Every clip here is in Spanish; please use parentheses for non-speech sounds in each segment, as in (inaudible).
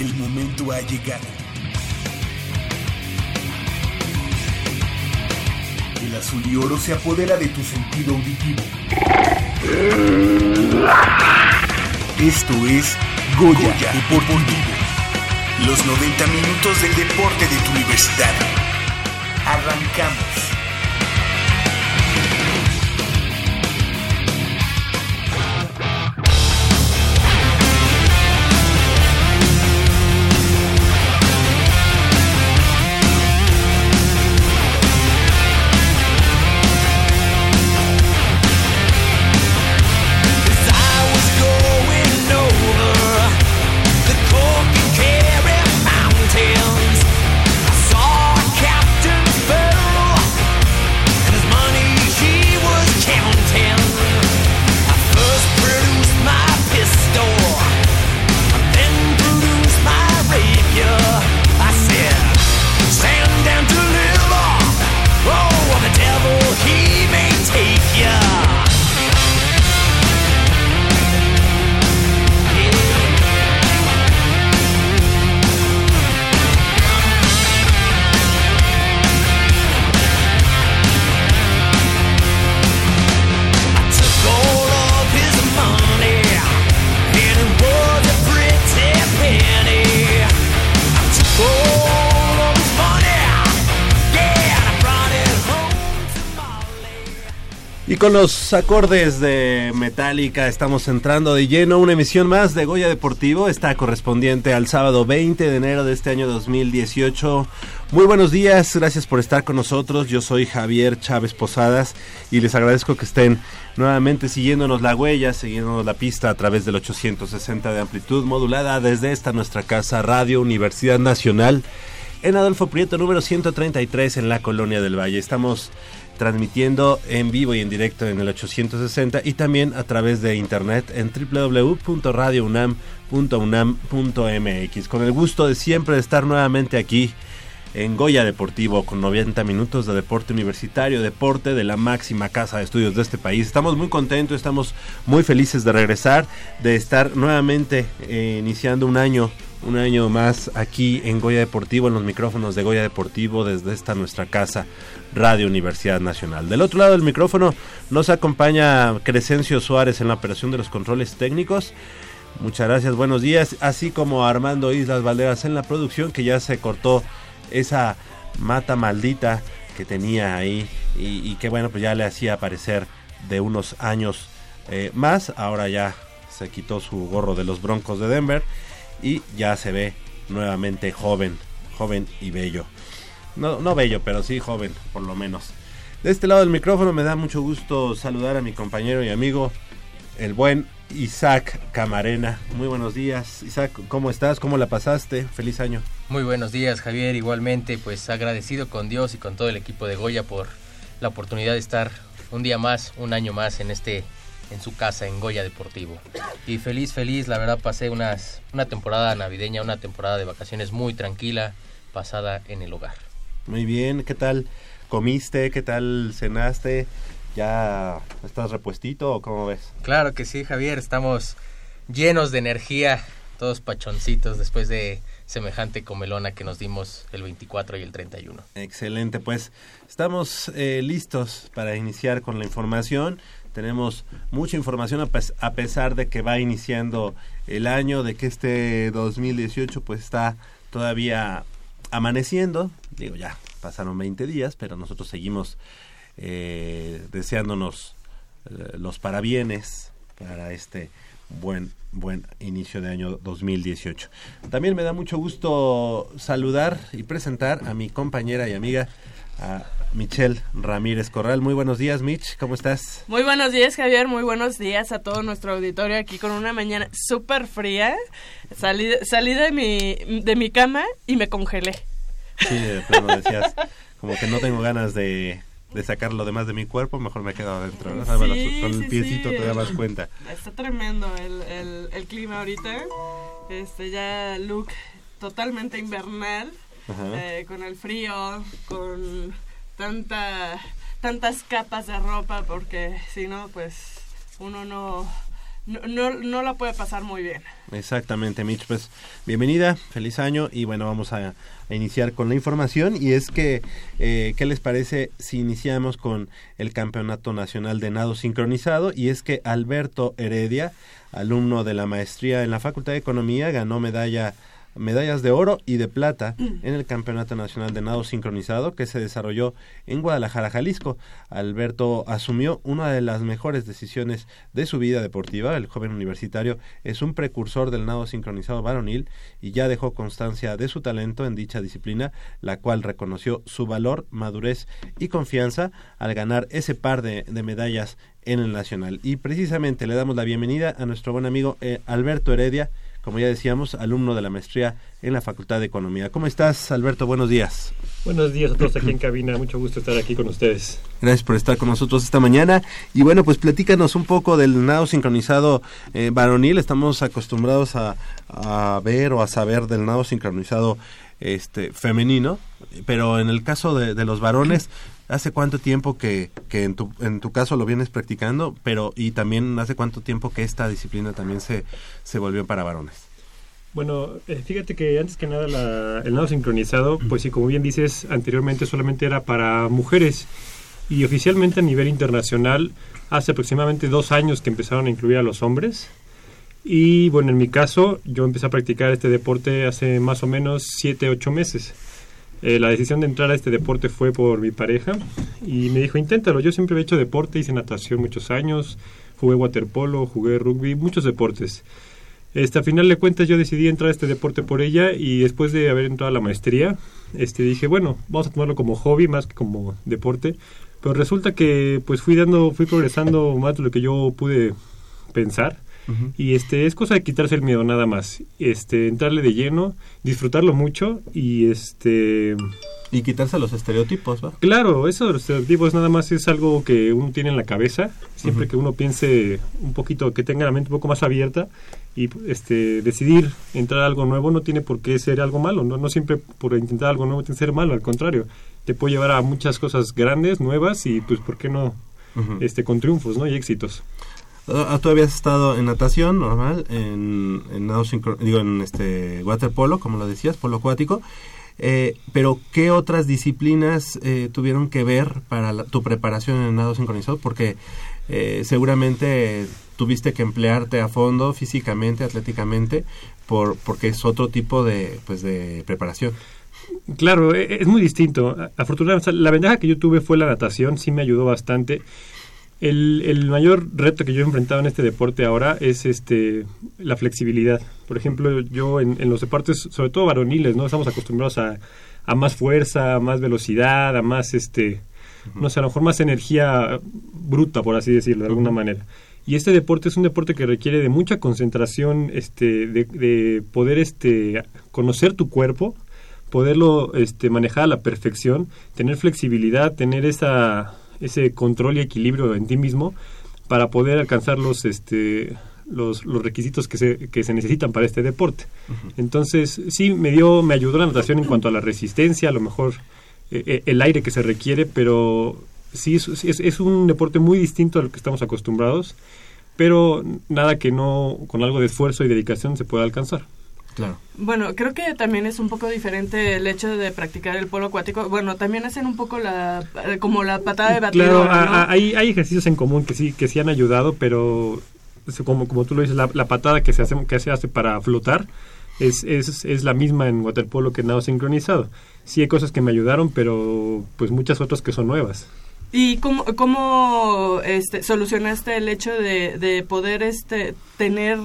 El momento ha llegado. El azul y oro se apodera de tu sentido auditivo. Esto es Goya, Deportivo. Los 90 minutos del deporte de tu universidad. Arrancamos. Con los acordes de Metallica estamos entrando de lleno una emisión más de Goya Deportivo, está correspondiente al sábado 20 de enero de este año 2018. Muy buenos días, gracias por estar con nosotros. Yo soy Javier Chávez Posadas y les agradezco que estén nuevamente siguiéndonos la huella, siguiéndonos la pista a través del 860 de amplitud modulada desde esta nuestra casa Radio Universidad Nacional en Adolfo Prieto número 133 en la Colonia del Valle. Estamos transmitiendo en vivo y en directo en el 860 y también a través de internet en www.radiounam.unam.mx. Con el gusto de siempre de estar nuevamente aquí en Goya Deportivo con 90 minutos de deporte universitario, deporte de la máxima casa de estudios de este país. Estamos muy contentos, estamos muy felices de regresar, de estar nuevamente eh, iniciando un año un año más aquí en Goya Deportivo, en los micrófonos de Goya Deportivo, desde esta nuestra casa, Radio Universidad Nacional. Del otro lado del micrófono nos acompaña Crescencio Suárez en la operación de los controles técnicos. Muchas gracias, buenos días. Así como Armando Islas Valderas en la producción, que ya se cortó esa mata maldita que tenía ahí y, que bueno, pues ya le hacía aparecer de unos años eh, más. Ahora ya se quitó su gorro de los Broncos de Denver y ya se ve nuevamente joven, joven y bello. No, no bello, pero sí joven, por lo menos. De este lado del micrófono me da mucho gusto saludar a mi compañero y amigo, el buen Isaac Camarena. Muy buenos días, Isaac, ¿cómo estás? ¿Cómo la pasaste? Feliz año. Muy buenos días, Javier. Igualmente, pues agradecido con Dios y con todo el equipo de Goya por la oportunidad de estar un día más, un año más en este en su casa en Goya Deportivo. Y feliz, feliz, la verdad pasé unas, una temporada navideña, una temporada de vacaciones muy tranquila, pasada en el hogar. Muy bien, ¿qué tal comiste? ¿Qué tal cenaste? ¿Ya estás repuestito o cómo ves? Claro que sí, Javier, estamos llenos de energía, todos pachoncitos después de semejante comelona que nos dimos el 24 y el 31. Excelente, pues estamos eh, listos para iniciar con la información. Tenemos mucha información a, pes- a pesar de que va iniciando el año, de que este 2018 pues está todavía amaneciendo. Digo, ya pasaron 20 días, pero nosotros seguimos eh, deseándonos eh, los parabienes para este buen buen inicio de año 2018. También me da mucho gusto saludar y presentar a mi compañera y amiga a Michelle Ramírez Corral. Muy buenos días, Mitch, ¿cómo estás? Muy buenos días, Javier. Muy buenos días a todo nuestro auditorio aquí con una mañana súper fría. Salí, salí de, mi, de mi cama y me congelé. Sí, de plano decías, como que no tengo ganas de, de sacar lo demás de mi cuerpo, mejor me quedo adentro. ¿no? Sí, Bueno, con el piecito sí. te dabas cuenta. Está tremendo el, el, el clima ahorita. Este ya look totalmente invernal. Eh, con el frío, con tanta tantas capas de ropa, porque si no, pues uno no, no, no, no la puede pasar muy bien. Exactamente, Mitch. Pues bienvenida, feliz año y bueno, vamos a, iniciar con la información y es que, eh, ¿qué les parece si iniciamos con el Campeonato Nacional de Nado Sincronizado? Y es que Alberto Heredia, alumno de la maestría en la Facultad de Economía, ganó medalla medallas de oro y de plata en el Campeonato Nacional de Nado Sincronizado que se desarrolló en Guadalajara, Jalisco. Alberto asumió una de las mejores decisiones de su vida deportiva. El joven universitario es un precursor del nado sincronizado varonil y ya dejó constancia de su talento en dicha disciplina, la cual reconoció su valor, madurez y confianza al ganar ese par de, de medallas en el Nacional. Y precisamente le damos la bienvenida a nuestro buen amigo eh, Alberto Heredia, como ya decíamos, alumno de la maestría en la Facultad de Economía. ¿Cómo estás, Alberto? Buenos días. Buenos días a todos aquí en cabina, mucho gusto estar aquí con ustedes. Gracias por estar con nosotros esta mañana. Y bueno, pues platícanos un poco del nado sincronizado eh, varonil. Estamos acostumbrados a, a, ver o a saber del nado sincronizado este femenino, pero en el caso de, de los varones, ¿hace cuánto tiempo que, que en, tu, en tu caso lo vienes practicando? Pero y también hace cuánto tiempo que esta disciplina también se, se volvió para varones. Bueno, eh, fíjate que antes que nada la, el nado sincronizado, pues sí, como bien dices, anteriormente solamente era para mujeres y oficialmente a nivel internacional hace aproximadamente dos años que empezaron a incluir a los hombres. Y bueno, en mi caso, yo empecé a practicar este deporte hace más o menos siete, ocho meses. Eh, la decisión de entrar a este deporte fue por mi pareja y me dijo, inténtalo. Yo siempre he hecho deporte, hice natación muchos años, jugué waterpolo, jugué rugby, muchos deportes. Este, a final de cuentas yo decidí entrar a este deporte por ella y después de haber entrado a la maestría, este, dije, bueno, vamos a tomarlo como hobby más que como deporte. Pero resulta que pues fui dando, fui progresando más de lo que yo pude pensar. Uh -huh. Y este es cosa de quitarse el miedo nada más. Este, entrarle de lleno, disfrutarlo mucho y este y quitarse los estereotipos, ¿va? Claro, eso de los estereotipos nada más es algo que uno tiene en la cabeza. Siempre uh -huh. que uno piense un poquito, que tenga la mente un poco más abierta y este decidir entrar a algo nuevo no tiene por qué ser algo malo. No, no siempre por intentar algo nuevo tiene que ser malo, al contrario. Te puede llevar a muchas cosas grandes, nuevas y pues, ¿por qué no? Uh -huh. este, con triunfos, ¿no? Y éxitos. Tú habías estado en natación normal, en, en digo, en este waterpolo, como lo decías, polo acuático. Eh, pero, ¿qué otras disciplinas eh, tuvieron que ver para la, tu preparación en nado sincronizado? Porque eh, seguramente tuviste que emplearte a fondo físicamente, atléticamente, por, porque es otro tipo de, pues, de preparación. Claro, e, es muy distinto. Afortunadamente, la ventaja que yo tuve fue la natación, sí me ayudó bastante. El, el, mayor reto que yo he enfrentado en este deporte ahora es este la flexibilidad. Por ejemplo, yo en, en los deportes, sobre todo varoniles, no estamos acostumbrados a, a, más fuerza, a más velocidad, a más este, uh -huh. no sé, a lo mejor más energía bruta, por así decirlo, de alguna uh -huh. manera. Y este deporte es un deporte que requiere de mucha concentración, este, de, de poder este, conocer tu cuerpo, poderlo este, manejar a la perfección, tener flexibilidad, tener esa ese control y equilibrio en ti mismo para poder alcanzar los este los, los requisitos que se, que se necesitan para este deporte. Uh -huh. Entonces, sí, me dio, me ayudó la natación en cuanto a la resistencia, a lo mejor eh, el aire que se requiere, pero sí es, es, es, un deporte muy distinto a lo que estamos acostumbrados, pero nada que no, con algo de esfuerzo y dedicación se pueda alcanzar. Claro. Bueno, creo que también es un poco diferente el hecho de practicar el polo acuático. Bueno, también hacen un poco la como la patada de batidora. Claro, ¿no? hay, hay ejercicios en común que sí que sí han ayudado, pero como, como tú lo dices, la, la patada que se hace que se hace para flotar es, es, es la misma en waterpolo que en nado sincronizado. Sí hay cosas que me ayudaron, pero pues muchas otras que son nuevas. ¿Y cómo, cómo este, solucionaste el hecho de, de poder este, tener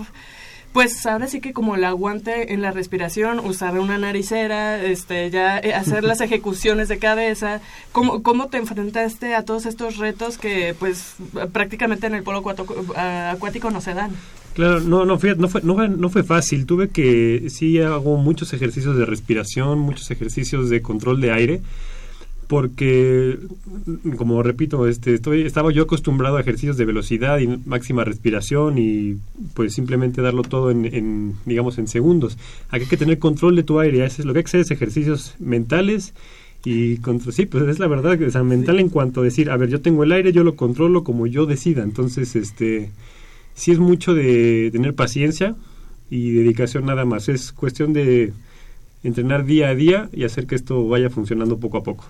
pues ahora sí que como el aguante en la respiración, usar una naricera, este, ya eh, hacer las (laughs) ejecuciones de cabeza. ¿Cómo, ¿Cómo te enfrentaste a todos estos retos que pues prácticamente en el polo acuático no se dan? Claro, no, no, fue, no, fue, no, fue, no fue fácil. Tuve que, sí, hago muchos ejercicios de respiración, muchos ejercicios de control de aire porque como repito este estoy estaba yo acostumbrado a ejercicios de velocidad y máxima respiración y pues simplemente darlo todo en, en digamos en segundos aquí hay que tener control de tu aire eso es lo que hay que hacer es ejercicios mentales y contra, sí pues es la verdad o sea, mental sí. en cuanto a decir a ver yo tengo el aire yo lo controlo como yo decida entonces este sí es mucho de tener paciencia y dedicación nada más. Es cuestión de entrenar día a día y hacer que esto vaya funcionando poco a poco.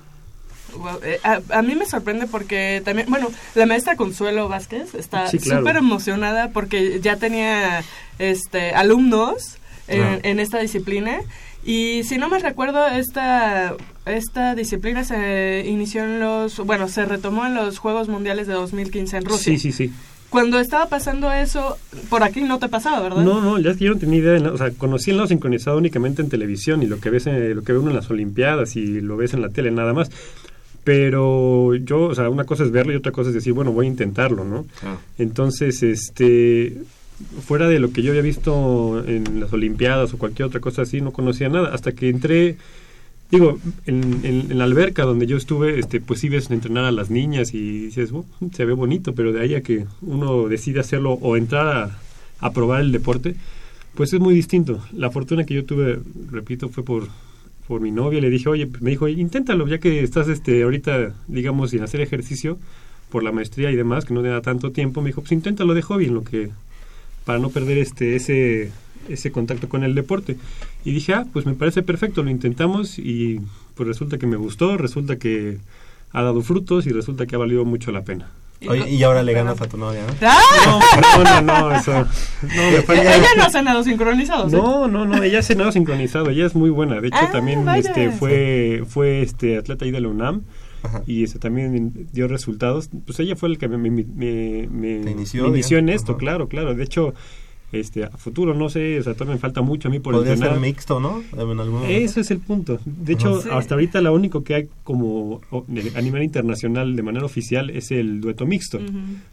Eh, a, a mí me sorprende porque también, bueno, la maestra Consuelo Vázquez está Sí, claro. súper emocionada porque ya tenía este alumnos en, esta disciplina y si no me recuerdo esta esta disciplina se inició en los bueno se retomó en los Juegos Mundiales de 2015 en Rusia. Sí, sí, sí. Cuando estaba pasando eso por aquí no te pasaba, ¿verdad? No, no, ya es que yo no tenía idea, de nada. o sea, conocí el lado sincronizado únicamente en televisión y lo que ves, en- lo que ve uno en las Olimpiadas y lo ves en la tele nada más. Pero yo, o sea, una cosa es verlo y otra cosa es decir, bueno, voy a intentarlo, ¿no? Claro. Entonces, este, fuera de lo que yo había visto en las Olimpiadas o cualquier otra cosa así, no conocía nada. Hasta que entré, digo, en, en- en la alberca donde yo estuve, este, pues sí ves entrenar a las niñas y dices, "Oh, se ve bonito, pero de ahí a que uno decide hacerlo o entrar a, a probar el deporte, pues es muy distinto. La fortuna que yo tuve, repito, fue por por mi novia, le dije, oye, me dijo, inténtalo, ya que estás este ahorita, digamos, sin hacer ejercicio, por la maestría y demás, que no te da tanto tiempo, me dijo, pues inténtalo de hobby, en lo que, para no perder este, ese, ese contacto con el deporte. Y dije, ah, pues me parece perfecto, lo intentamos y pues resulta que me gustó, resulta que ha dado frutos y resulta que ha valido mucho la pena. Oye, y ahora le ganas a tu novia, ¿no? (laughs) ¡Ah! No, no, no, no, eso. No, me fue- Ella no hace nada sincronizado. ¿sí? no, no, no, ella hace nado sincronizado, ella es muy buena. De hecho, Ah, también vaya. este fue fue este atleta ahí de la UNAM Ajá. y este también dio resultados. Pues ella fue el que me, me, me- me- Te inició, me inició en esto, Ajá. claro, claro. De hecho, este a futuro no sé, o sea, todavía me falta mucho a mí por Podría entrenar. ser mixto, ¿no? En algún momento. Eso es el punto. De hecho, Sí. hasta ahorita lo único que hay como a nivel internacional de manera oficial es el dueto mixto.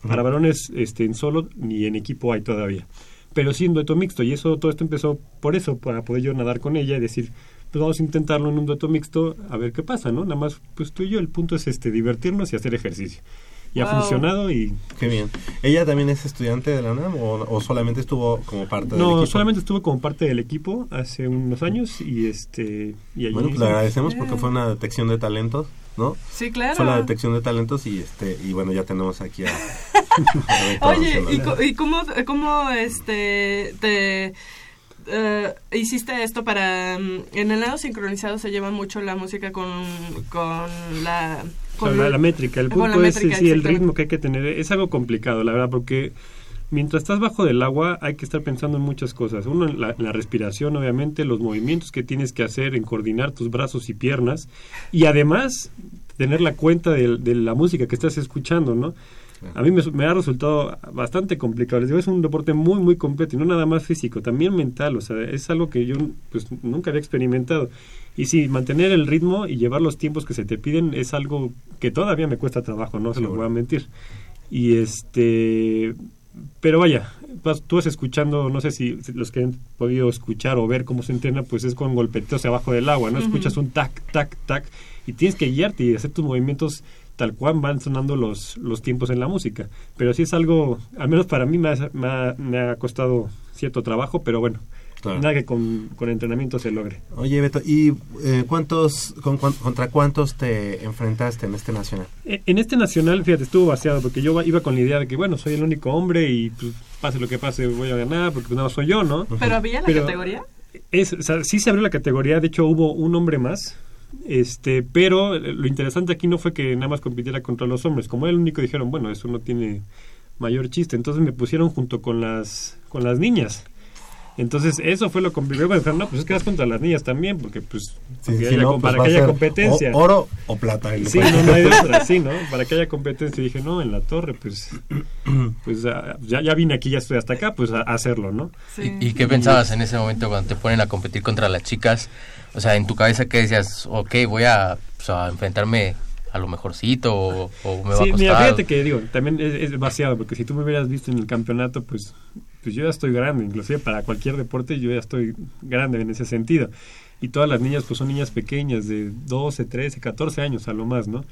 Para varones este, en solo ni en equipo hay todavía. Pero sí en dueto mixto. Y eso todo esto empezó por eso, para poder yo nadar con ella y decir, pues vamos a intentarlo en un dueto mixto a ver qué pasa, ¿no? Nada más, pues tú y yo, el punto es este divertirnos y hacer ejercicio. Y ha Wow. funcionado y... Qué bien. ¿Ella también es estudiante de la UNAM o, o solamente estuvo como parte del No, equipo? solamente estuve como parte del equipo hace unos años y este... Y allí Bueno, pues le agradecemos porque fue una detección de talentos, ¿no? Sí, claro. Fue la detección de talentos y este y bueno, ya tenemos aquí a... a (laughs) Oye, ¿y, y cómo, cómo este, te eh, hiciste esto para... mm, En el lado sincronizado se lleva mucho la música con, con la... O sea, Con la, la métrica, el punto es métrica, sí, el ritmo que hay que tener. Es algo complicado, la verdad, porque mientras estás bajo del agua hay que estar pensando en muchas cosas. Uno, en la, respiración, obviamente, los movimientos que tienes que hacer en coordinar tus brazos y piernas. Y además, tener la cuenta de, de la música que estás escuchando, ¿no? A mí me, me ha resultado bastante complicado. Les digo, es un deporte muy, muy completo y no nada más físico, también mental. O sea, es algo que yo pues, nunca había experimentado. Y sí, mantener el ritmo y llevar los tiempos que se te piden es algo que todavía me cuesta trabajo, no se lo voy a mentir. Y este. Pero vaya, vas- tú vas escuchando, no sé si los que han podido escuchar o ver cómo se entrena, pues es con golpeteos abajo del agua, ¿no? Escuchas un tac, tac, tac, y tienes que guiarte y hacer tus movimientos tal cual van sonando los, los tiempos en la música. Pero sí es algo, al menos para mí me ha, me ha- me ha costado cierto trabajo, pero bueno, Claro. nada que con, con entrenamiento se logre. Oye, Beto, ¿y eh, cuántos, con, cuán- contra cuántos te enfrentaste en este nacional? E- En este nacional, fíjate, estuvo vaciado porque yo iba con la idea de que, bueno, soy el único hombre y pues, pase lo que pase voy a ganar porque pues, nada más soy yo, ¿no? ¿Pero había la Pero- categoría? Es, o sea, sí se abrió la categoría, de hecho hubo un hombre más, este, pero eh, lo interesante aquí no fue que nada más compitiera contra los hombres, como era el único dijeron, bueno, eso no tiene mayor chiste, entonces me pusieron junto con las con las niñas. Entonces, eso fue lo complicado. Me dijeron, no, pues es que vas contra las niñas también, porque pues, Sí, para que si haya, no, com- pues para que haya competencia. o- oro o plata. el Sí, no, (laughs) no hay de otra, sí, ¿no? Para que haya competencia. Y dije, no, en la torre, pues, pues ya, ya vine aquí, ya estoy hasta acá, pues a, a hacerlo, ¿no? Sí. ¿Y, y qué pensabas en ese momento cuando te ponen a competir contra las chicas? O sea, en tu cabeza, ¿qué decías? Ok, voy a, pues, a enfrentarme a lo mejorcito o, o me va a Sí, costar. mira, fíjate que digo, también es, es vaciado, porque si tú me hubieras visto en el campeonato, pues, pues yo ya estoy grande, inclusive para cualquier deporte yo ya estoy grande en ese sentido. Y todas las niñas, pues son niñas pequeñas, de 12, 13, 14 años a lo más, ¿no?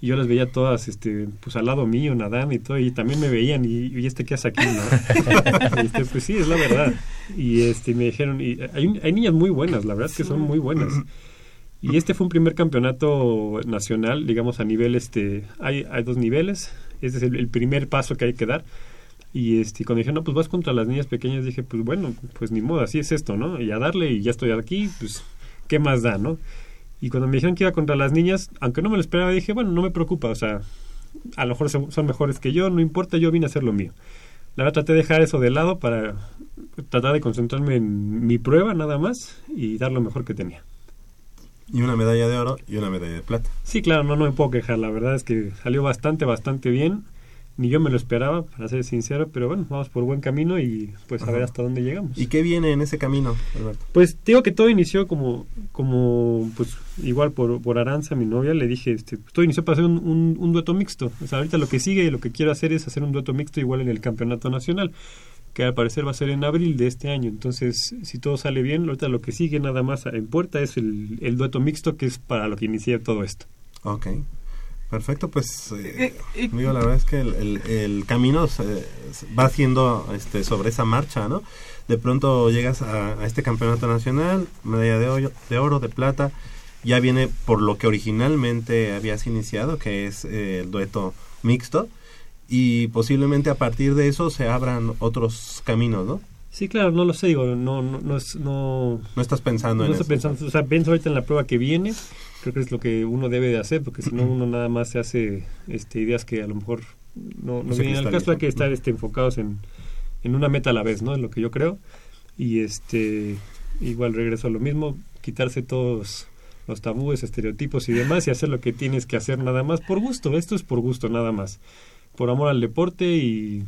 Y yo las veía todas, este, pues al lado mío, nadando y todo, y también me veían, y, y este, ¿qué hace aquí, no? Y, (laughs) este, pues sí, es la verdad. Y este, me dijeron, y hay, hay niñas muy buenas, la verdad es que son muy buenas. Y este fue un primer campeonato nacional, digamos, a nivel, este, hay, hay dos niveles, este es el, el primer paso que hay que dar. Y este, cuando dije, no, pues vas contra las niñas pequeñas, dije, pues bueno, pues ni modo, así es esto, ¿no? Y a darle, y ya estoy aquí, pues, ¿qué más da, no? Y cuando me dijeron que iba contra las niñas, aunque no me lo esperaba, dije, bueno, no me preocupa, o sea, a lo mejor son son mejores que yo, no importa, yo vine a hacer lo mío. La verdad traté de dejar eso de lado para tratar de concentrarme en mi prueba nada más y dar lo mejor que tenía. Y una medalla de oro y una medalla de plata. Sí, claro, no, no me puedo quejar. La verdad es que salió bastante, bastante bien. Ni yo me lo esperaba, para ser sincero, pero bueno, vamos por buen camino y pues a ver hasta dónde llegamos. ¿Y qué viene en ese camino, Alberto? Pues digo que todo inició como, como pues igual por, por Aranza, mi novia, le dije, este, pues, todo inició para hacer un, un, un dueto mixto. O sea, ahorita lo que sigue y lo que quiero hacer es hacer un dueto mixto igual en el campeonato nacional, que al parecer va a ser en abril de este año. Entonces, si todo sale bien, ahorita lo que sigue nada más en puerta es el, el dueto mixto, que es para lo que inicié todo esto. Ok. Perfecto, pues eh, la verdad es que el, el- el camino se- va haciendo este, sobre esa marcha, ¿no? De pronto llegas a, a este campeonato nacional, medalla de, hoyo- de oro, de plata, ya viene por lo que originalmente habías iniciado, que es eh, el dueto mixto, y posiblemente a partir de eso se abran otros caminos, ¿no? Sí, claro, no lo sé, digo, no, no, no es, no, No estás pensando no en eso. pensando, o sea, pienso ahorita en la prueba que viene, creo que es lo que uno debe de hacer, porque si no uno nada más se hace este, ideas que a lo mejor no, no vienen al caso, hay que estar este, enfocados en, en una meta a la vez, ¿no? Es lo que yo creo. Y este igual regreso a lo mismo, quitarse todos los tabúes, estereotipos y demás y hacer lo que tienes que hacer nada más por gusto, esto es por gusto nada más, por amor al deporte y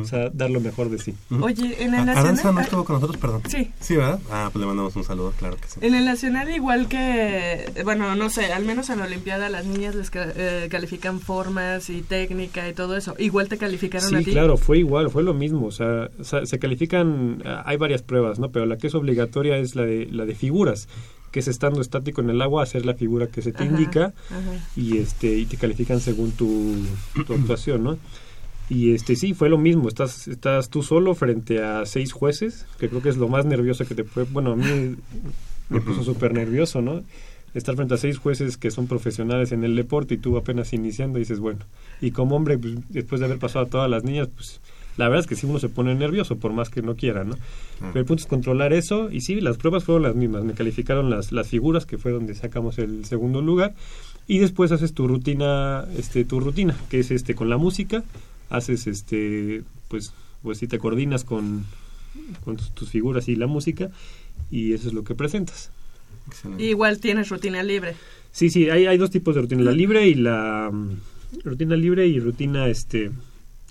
O sea, dar lo mejor de sí. Oye, en A- el Aranza nacional... no estuvo con nosotros, perdón. Sí. Sí, ¿verdad? Ah, pues le mandamos un saludo, claro que sí. En el nacional, igual que, bueno, no sé, al menos en la Olimpiada las niñas les ca- eh, califican formas y técnica y todo eso. Igual te calificaron a Sí, ti. claro, fue igual, fue lo mismo. O sea, o sea, se califican, ah, hay varias pruebas, ¿no? Pero la que es obligatoria es la de, la de figuras, que es estando estático en el agua, hacer la figura que se te Ajá, indica ajá. y este y te califican según tu, tu actuación, ¿no? Y este sí, fue lo mismo, estás, estás tú solo frente a seis jueces, que creo que es lo más nervioso que te puede, bueno, a mí me puso súper nervioso, ¿no? Estar frente a seis jueces que son profesionales en el deporte y tú apenas iniciando dices, bueno, y como hombre, pues, después de haber pasado a todas las niñas, pues la verdad es que sí uno se pone nervioso, por más que no quiera, ¿no? Pero el punto es controlar eso y sí, las pruebas fueron las mismas, me calificaron las, las figuras, que fue donde sacamos el segundo lugar, y después haces tu rutina, este, tu rutina, que es este con la música, haces este, pues, pues si te coordinas con, con tus, tus figuras y la música, y eso es lo que presentas. Excelente. Igual tienes rutina libre. Sí, sí, hay, hay dos tipos de rutina, la libre y la mm, rutina libre y rutina, este,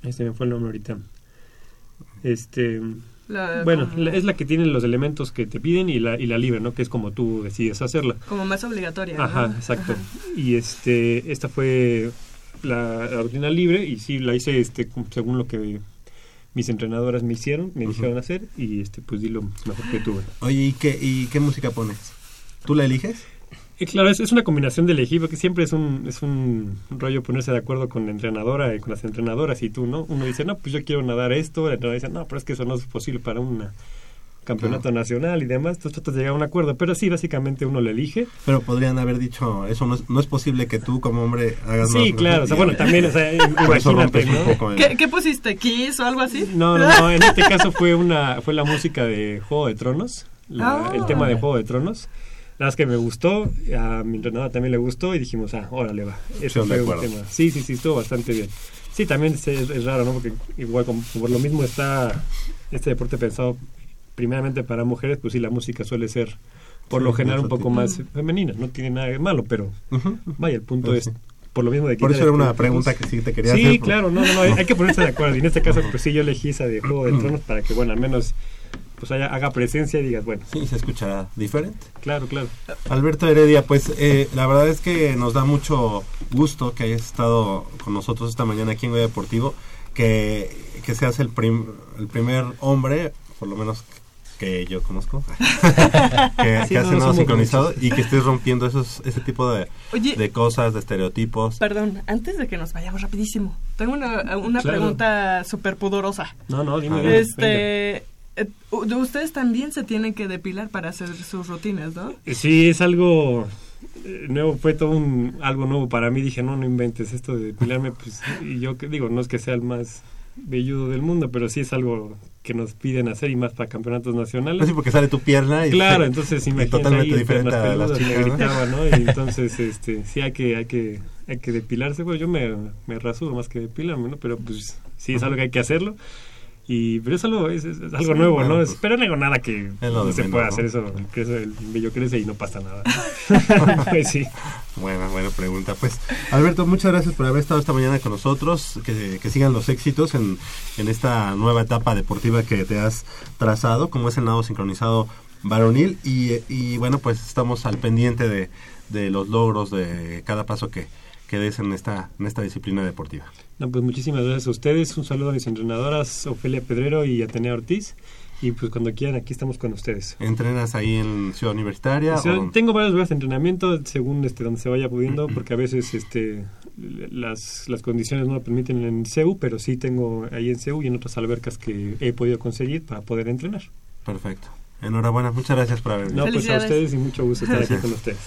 este me fue el nombre ahorita. Este, La- bueno, como, la- es la que tiene los elementos que te piden y la, y la libre, ¿no? Que es como tú decides hacerla. como más obligatoria. ¿no? Ajá, exacto. Ajá. Y este, esta fue la, la rutina libre y sí la hice este según lo que mis entrenadoras me hicieron, me dijeron hacer y este pues di lo mejor que tuve. Oye, ¿y qué, ¿y qué música pones? ¿Tú la eliges? Y claro, es, es una combinación de elegir, porque siempre es un, es un rollo ponerse de acuerdo con la entrenadora y con las entrenadoras y tú, ¿no? Uno dice, no, pues yo quiero nadar esto, la entrenadora dice, no, pero es que eso no es posible para un campeonato nacional y demás, entonces tratas de llegar a un acuerdo, pero sí, básicamente uno lo elige. Pero podrían haber dicho, eso no es, no es posible que tú como hombre hagas más Sí, claro, o sea, bueno, también, o sea, (laughs) imagínate, rompes un ¿no? poco ¿Qué, qué pusiste? ¿Kiss o algo así? No, no, no, en este caso fue (laughs) una fue la música de Juego de Tronos, la- Ah. el tema de Juego de Tronos. La verdad es que me gustó, a mi entrenadora también le gustó y dijimos, ah, órale va. Eso fue un tema. Sí, sí, sí, estuvo bastante bien. Sí, también es, es- es raro, ¿no? Porque igual como, por lo mismo está este deporte pensado primeramente para mujeres, pues sí, la música suele ser por Sí, lo general un poco más femenina. No tiene nada de malo, pero vaya, el punto Pues es sí. por lo mismo de Por eso era una pregunta que sí te quería Sí, hacer. claro, no, no, no, hay, hay que ponerse de acuerdo. Y en este caso, pues sí, yo elegí esa de Juego de Tronos para que, bueno, al menos pues haya, haga presencia y digas, bueno, Sí, se escuchará diferente. claro, claro. Alberto Heredia, pues eh, la verdad es que nos da mucho gusto que hayas estado con nosotros esta mañana aquí en Goya Deportivo, que, que seas el, prim- el primer hombre, por lo menos que yo conozco, (laughs) que, Sí, que no, hace no nado somos sincronizado muchos. y que estés rompiendo esos, ese tipo de, Oye, de cosas, de estereotipos. perdón, antes de que nos vayamos rapidísimo, tengo una, una Claro. pregunta súper pudorosa. No, no, dime. Venga. Este, eh, ustedes también se tienen que depilar para hacer sus rutinas, ¿no? Sí, es algo eh, nuevo, fue todo un, algo nuevo para mí. Dije, no, no inventes esto de depilarme. Pues, y yo que digo, no es que sea el más velludo del mundo, pero sí es algo que nos piden hacer y más para campeonatos nacionales. Pues sí, porque sale tu pierna y Claro, (laughs) entonces imagínate totalmente ahí diferente a las chicas, gritaba, ¿no? Y (laughs) entonces, este, sí hay que, hay que, hay que depilarse, pues yo me, me rasuro más que depilarme, ¿no? Pero pues sí es algo que hay que hacerlo. Y, pero es algo, es, es algo Sí, nuevo, bueno, ¿no? pues, Es- pero no digo nada que no se menos, pueda ¿no? hacer eso, crece, el vello crece y no pasa nada. (laughs) pues sí. Buena, buena pregunta. Pues, Alberto, muchas gracias por haber estado esta mañana con nosotros. Que, que sigan los éxitos en, en esta nueva etapa deportiva que te has trazado, como es el nado sincronizado varonil. Y, y bueno, pues estamos al pendiente de, de los logros de cada paso que, que des en esta, en esta disciplina deportiva. No, pues muchísimas gracias a ustedes. Un saludo a mis entrenadoras, Ofelia Pedrero y Atenea Ortiz. Y pues cuando quieran, aquí estamos con ustedes. ¿Entrenas ahí en Ciudad Universitaria? O sea, o dónde? tengo varios lugares de entrenamiento según este donde se vaya pudiendo, porque a veces este las, las condiciones no lo permiten en CEU, pero sí tengo ahí en CEU y en otras albercas que he podido conseguir para poder entrenar. Perfecto. Enhorabuena, muchas gracias por haber venido. No, pues a ustedes y mucho gusto estar aquí Gracias. con (laughs) ustedes.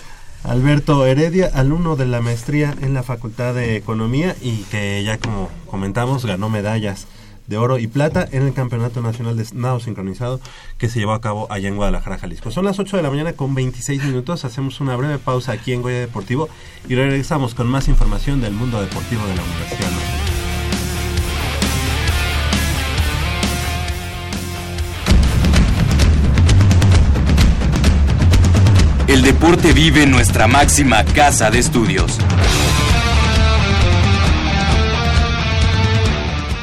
Alberto Heredia, alumno de la maestría en la Facultad de Economía y que ya como comentamos ganó medallas de oro y plata en el Campeonato Nacional de Nado Sincronizado que se llevó a cabo allá en Guadalajara, Jalisco. Son las 8 de la mañana con 26 minutos, hacemos una breve pausa aquí en Goya Deportivo y regresamos con más información del mundo deportivo de la Universidad. El deporte vive en nuestra máxima casa de estudios.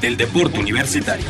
del deporte universitario.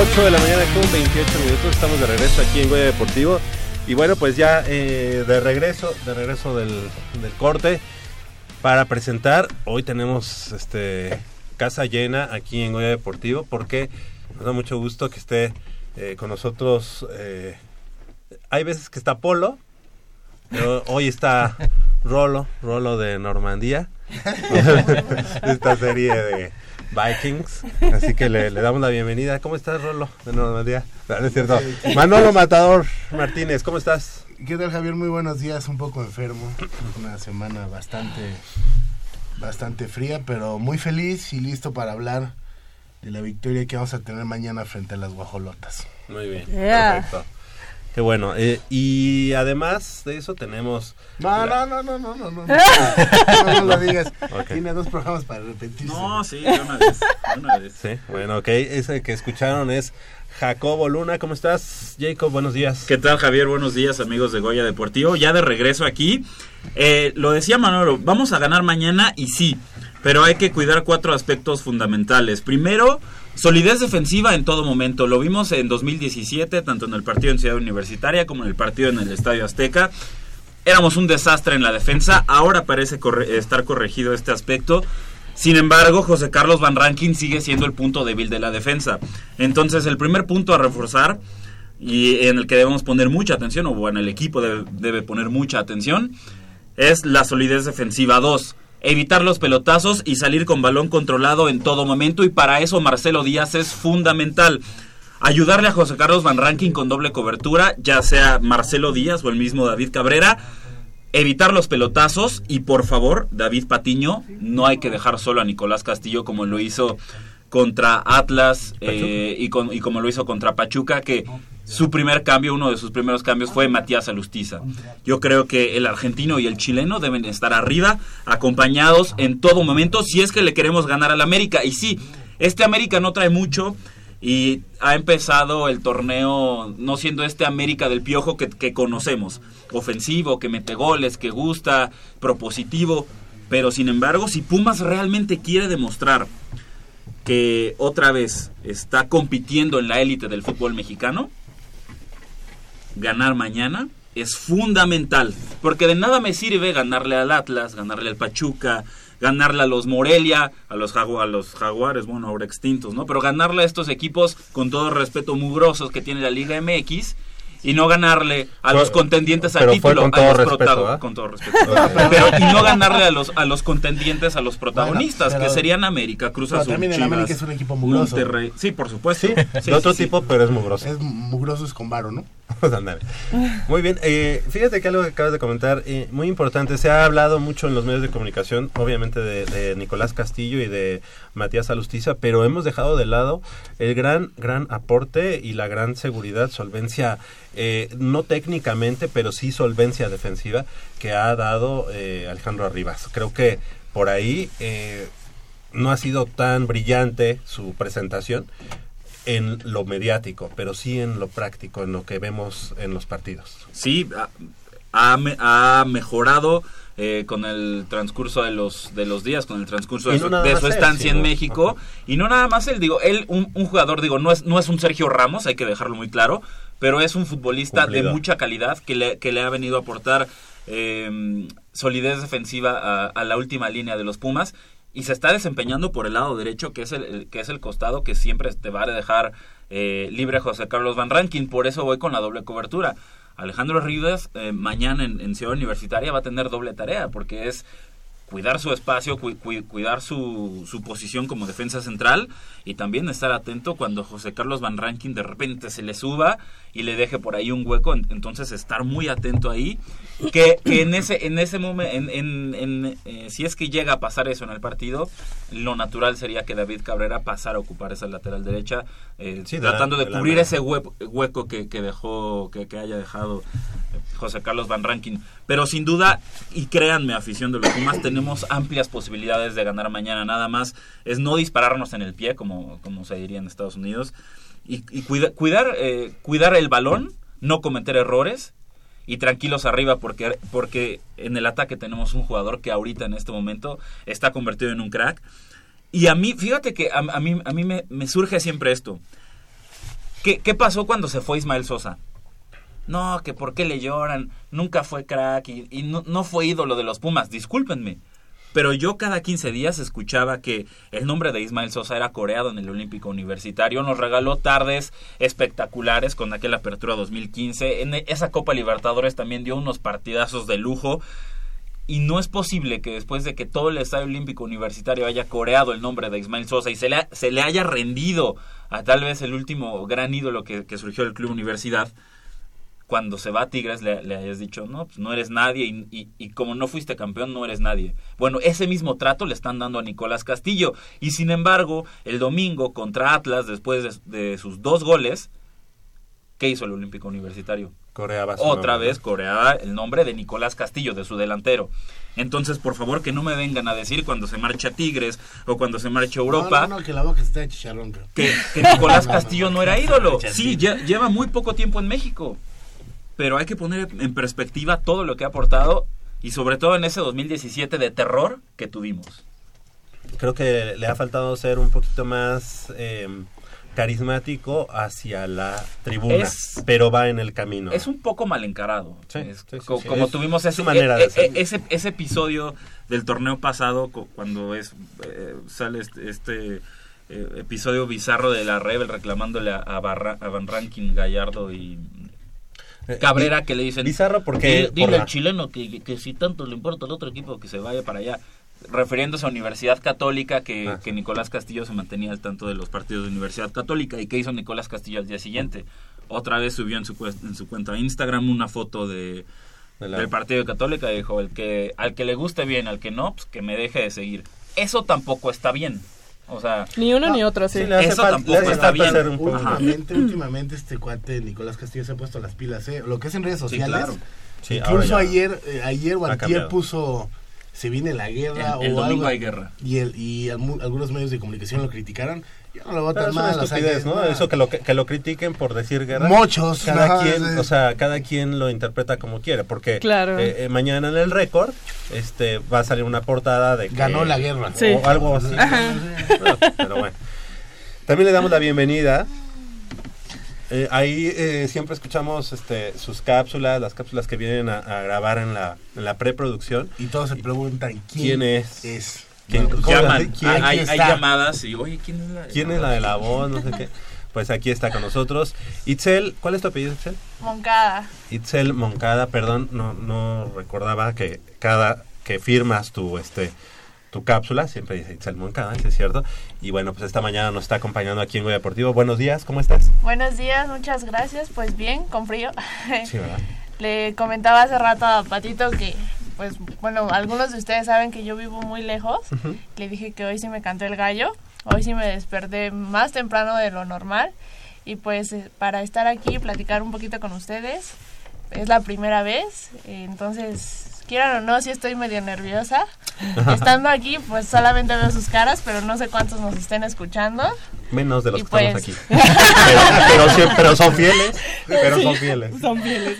8 de la mañana con 28 minutos, estamos de regreso aquí en Goya Deportivo. Y bueno, pues ya eh, de regreso, de regreso del, del corte, para presentar, hoy tenemos este casa llena aquí en Goya Deportivo, porque nos da mucho gusto que esté eh, con nosotros. eh, hay veces que está Polo, pero hoy está Rolo, Rolo de Normandía, (laughs) (laughs) esta serie de Vikings. Así que le, le damos la bienvenida. ¿Cómo estás, Rolo de Normandía? No, no es cierto. Manolo Matador Martínez, ¿cómo estás? ¿Qué tal Javier? Muy buenos días, un poco enfermo, una semana bastante, bastante fría, pero muy feliz y listo para hablar de la victoria que vamos a tener mañana frente a las guajolotas. Muy bien, Yeah. perfecto. Qué bueno. eh, y además de eso tenemos... No, no, no, no, no, no, no. No, (laughs) no, no lo digas. Ok. Tiene dos programas para repetirse. No, sí, de una vez. una vez. Sí, bueno, ok. Ese que escucharon es Jacobo Luna. ¿Cómo estás, Jacob? Buenos días. ¿Qué tal, Javier? Buenos días, amigos de Goya Deportivo. Ya de regreso aquí. Eh, lo decía Manolo, vamos a ganar mañana y sí, pero hay que cuidar cuatro aspectos fundamentales. Primero, solidez defensiva en todo momento. Lo vimos en 2017, tanto en el partido en Ciudad Universitaria como en el partido en el Estadio Azteca. Éramos un desastre en la defensa, ahora parece estar corregido este aspecto. Sin embargo, José Carlos Van Rankin sigue siendo el punto débil de la defensa. Entonces, el primer punto a reforzar y en el que debemos poner mucha atención, o bueno, el equipo debe, debe poner mucha atención, es la solidez defensiva 2. Evitar los pelotazos y salir con balón controlado en todo momento y para eso Marcelo Díaz es fundamental. Ayudarle a José Carlos Van Rankin con doble cobertura, ya sea Marcelo Díaz o el mismo David Cabrera. Evitar los pelotazos y por favor, David Patiño, no hay que dejar solo a Nicolás Castillo como lo hizo contra Atlas eh, y, con- y como lo hizo contra Pachuca, que su primer cambio, uno de sus primeros cambios fue Matías Alustiza. Yo creo que el argentino y el chileno deben estar arriba, acompañados en todo momento, si es que le queremos ganar al América. Y sí, este América no trae mucho y ha empezado el torneo no siendo este América del Piojo que, que conocemos, ofensivo, que mete goles, que gusta, propositivo. Pero sin embargo, si Pumas realmente quiere demostrar que otra vez está compitiendo en la élite del fútbol mexicano, ganar mañana es fundamental, porque de nada me sirve ganarle al Atlas, ganarle al Pachuca, ganarle a los Morelia, a los, Jaguares, bueno, ahora extintos, ¿no? Pero ganarle a estos equipos, con todo respeto, mugrosos que tiene la Liga MX, y no ganarle a los contendientes al pero título, con a todo los respeto, protago- con todo respeto. Pero, y no ganarle a los, a los contendientes, a los protagonistas, pero- que serían América, Cruz Azul, también el Chivas, América es un equipo mugroso. Monterrey. Sí, por supuesto. Sí, Sí, de otro sí, sí. tipo, pero es mugroso. Es mugrosos con varo, ¿no? (laughs) Ándale. Muy bien, eh, fíjate que algo que acabas de comentar, eh, muy importante, se ha hablado mucho en los medios de comunicación, obviamente de, de Nicolás Castillo y de Matías Alustiza, pero hemos dejado de lado el gran, gran aporte y la gran seguridad, solvencia, eh, no técnicamente, pero sí solvencia defensiva que ha dado eh, Alejandro Arribas. Creo que por ahí eh, no ha sido tan brillante su presentación, en lo mediático, pero sí en lo práctico, en lo que vemos en los partidos. Sí, ha, ha me- ha mejorado eh, con el transcurso de los de los días, con el transcurso de no su, de su él, estancia en México. Y no nada más él, digo, él, un, un jugador, digo, no es, no es un Sergio Ramos, hay que dejarlo muy claro, pero es un futbolista de mucha calidad que le, que le ha venido a aportar eh, solidez defensiva a, a la última línea de los Pumas y se está desempeñando por el lado derecho, que es el, que es el costado que siempre te va a dejar eh, libre José Carlos Van Rankin. Por eso voy con la doble cobertura. Alejandro Rivas eh, mañana en, Ciudad Universitaria va a tener doble tarea, porque es cuidar su espacio, cu- cu- cuidar su, su posición como defensa central y también estar atento cuando José Carlos Van Rankin de repente se le suba y le deje por ahí un hueco, en- entonces estar muy atento ahí, que, que en ese en ese momento, en, en- en, eh, si es que llega a pasar eso en el partido, lo natural sería que David Cabrera pasara a ocupar esa lateral derecha, eh, Sí, de la- tratando de de la cubrir mano. ese hue- hueco que, que dejó, que, que haya dejado eh, José Carlos Van Rankin. Pero sin duda, y créanme, afición de los Pumas, tenemos amplias posibilidades de ganar mañana. Nada más es no dispararnos en el pie, como, como se diría en Estados Unidos, y, y cuida- cuidar, eh, cuidar el balón, no cometer errores y tranquilos arriba porque, porque en el ataque tenemos un jugador que ahorita en este momento está convertido en un crack. Y a mí, fíjate que a, mí, a mí me, me surge siempre esto. ¿Qué, ¿Qué pasó cuando se fue Ismael Sosa? No, que por qué le lloran, nunca fue crack y, y no, no fue ídolo de los Pumas, discúlpenme. Pero yo cada 15 días escuchaba que el nombre de Ismael Sosa era coreado en el Olímpico Universitario. Nos regaló tardes espectaculares con aquella apertura 2015. En esa Copa Libertadores también dio unos partidazos de lujo. Y no es posible que después de que todo el Estadio Olímpico Universitario haya coreado el nombre de Ismael Sosa y se le, se le haya rendido a tal vez el último gran ídolo que, que surgió del Club Universidad, cuando se va a Tigres le, le hayas dicho, no, pues no eres nadie y, y- y como no fuiste campeón no eres nadie. Bueno, ese mismo trato le están dando a Nicolás Castillo y sin embargo el domingo contra Atlas, después de, de sus dos goles, ¿Qué hizo el Olímpico Universitario? Coreaba Otra nombre, vez coreaba el nombre de Nicolás Castillo, de su delantero. Entonces, por favor, que no me vengan a decir cuando se marcha Tigres o cuando se marcha Europa No, no, no, que la boca está de chicharrón, creo. que, que Nicolás Castillo no era ídolo. Sí, lle- lleva muy poco tiempo en México. Pero hay que poner en perspectiva todo lo que ha aportado y sobre todo en ese 2017 de terror que tuvimos. Creo que le ha faltado ser un poquito más eh, carismático hacia la tribuna, Es- pero va en el camino. Es un poco mal encarado. Sí, Es sí, co- sí. Como Es tuvimos ese, manera e- e- ese, ese episodio del torneo pasado, cuando es eh, sale este, este, eh, episodio bizarro de la Rebel reclamándole a, Barra- a Van Rankin, Gallardo y Cabrera bi- que le dicen Bizarro porque... dile, por dile la- al chileno que, que si tanto le importa al otro equipo que se vaya para allá refiriéndose a Universidad Católica que, Ah. que Nicolás Castillo se mantenía al tanto de los partidos de Universidad Católica y qué hizo Nicolás Castillo al día siguiente otra vez subió en su, en su cuenta de Instagram una foto de, de la- del partido de Católica y dijo el que al que le guste bien al que no pues que me deje de seguir eso tampoco está bien o sea Ni uno No, ni otro, sí. Sí, Eso tampoco está bien. ser un poco- Ajá. Últimamente, últimamente este cuate Nicolás Castillo se ha puesto las pilas, ¿eh? Lo que es en redes Sí, sociales. claro. Sí, ahora Incluso ayer, eh, ayer o antier puso se viene la guerra el, el o domingo algo. hay guerra Y, el, y algunos medios de comunicación lo criticaron. Yo no lo veo Pero tan es una estupidez, ¿no? Eso que lo, que, lo critiquen por decir guerra. Muchos. Cada ajá, quien, sí. o sea, cada quien lo interpreta como quiere, porque Claro. eh, eh, mañana en el récord este va a salir una portada de que Ganó la guerra. Sí. o algo así. No, pero bueno. También le damos la bienvenida. Eh, ahí eh, siempre escuchamos este, sus cápsulas, las cápsulas que vienen a, a grabar en la, en la preproducción. Y todos se preguntan quién, ¿Quién es? es. ¿Quién- ¿Cómo llaman? la- ¿Quién- Ah, hay, quién hay está? llamadas y oye quién es la ¿Quién es la de la voz? No sé qué. Pues aquí está con nosotros. Itzel, ¿cuál es tu apellido, Itzel? Moncada. Itzel Moncada, perdón, no, no recordaba que cada que firmas tu este tu cápsula, siempre dice Itzel Moncada, ¿sí es cierto. Y bueno, pues esta mañana nos está acompañando aquí en Goya Deportivo. Buenos días, ¿cómo estás? Buenos días, muchas gracias. Pues bien, con frío. Sí, ¿verdad? (laughs) Le comentaba hace rato a Patito que, pues bueno, algunos de ustedes saben que yo vivo muy lejos. Le dije que hoy sí me cantó el gallo. Hoy sí me desperté más temprano de lo normal. Y pues eh, para estar aquí y platicar un poquito con ustedes, es la primera vez. Entonces, quieran o no, sí estoy medio nerviosa. Estando aquí, pues solamente veo sus caras, pero no sé cuántos nos estén escuchando. Menos de los Y que estamos pues- aquí. (laughs) Pero, pero pero son fieles, pero son fieles. Son fieles.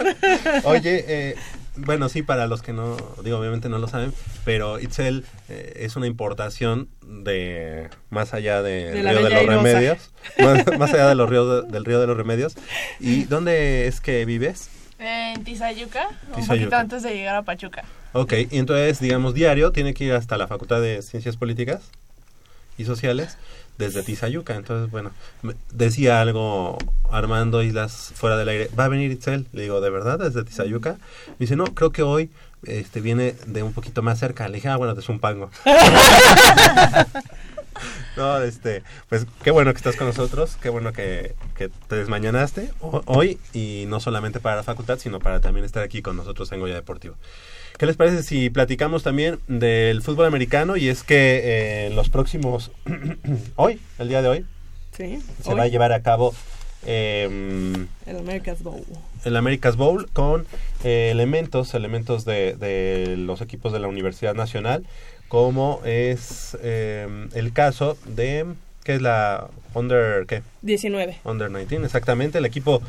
Oye, eh, bueno, sí, para los que no, digo, obviamente no lo saben, pero Itzel eh, es una importación de más allá de, De la Río de los Airosa. Remedios, (laughs) más, más allá de los ríos del Río de los Remedios. ¿Y dónde es que vives? En Tizayuca, un Tizayuca. poquito antes de llegar a Pachuca. Ok, y entonces, digamos, diario tiene que ir hasta la Facultad de Ciencias Políticas y Sociales desde Tizayuca. Entonces, bueno, decía algo Armando Islas fuera del aire. ¿Va a venir Itzel? Le digo, ¿de verdad? ¿Desde Tizayuca? Me dice, no, creo que hoy este viene de un poquito más cerca. Le dije, ah, bueno, de Zumpango. (laughs) (laughs) No, este, pues qué bueno que estás con nosotros, qué bueno que, que te desmañanaste ho- hoy y no solamente para la facultad, sino para también estar aquí con nosotros en Goya Deportivo. ¿Qué les parece si platicamos también del fútbol americano? Y es que eh, los próximos, (clears throat) hoy, el día de hoy, Sí. se hoy, va a llevar a cabo em, el America's Bowl. el America's Bowl con eh, elementos, elementos de, de los equipos de la Universidad Nacional, como es eh, el caso de, ¿qué es la Under, qué? 19. Under 19, exactamente. El equipo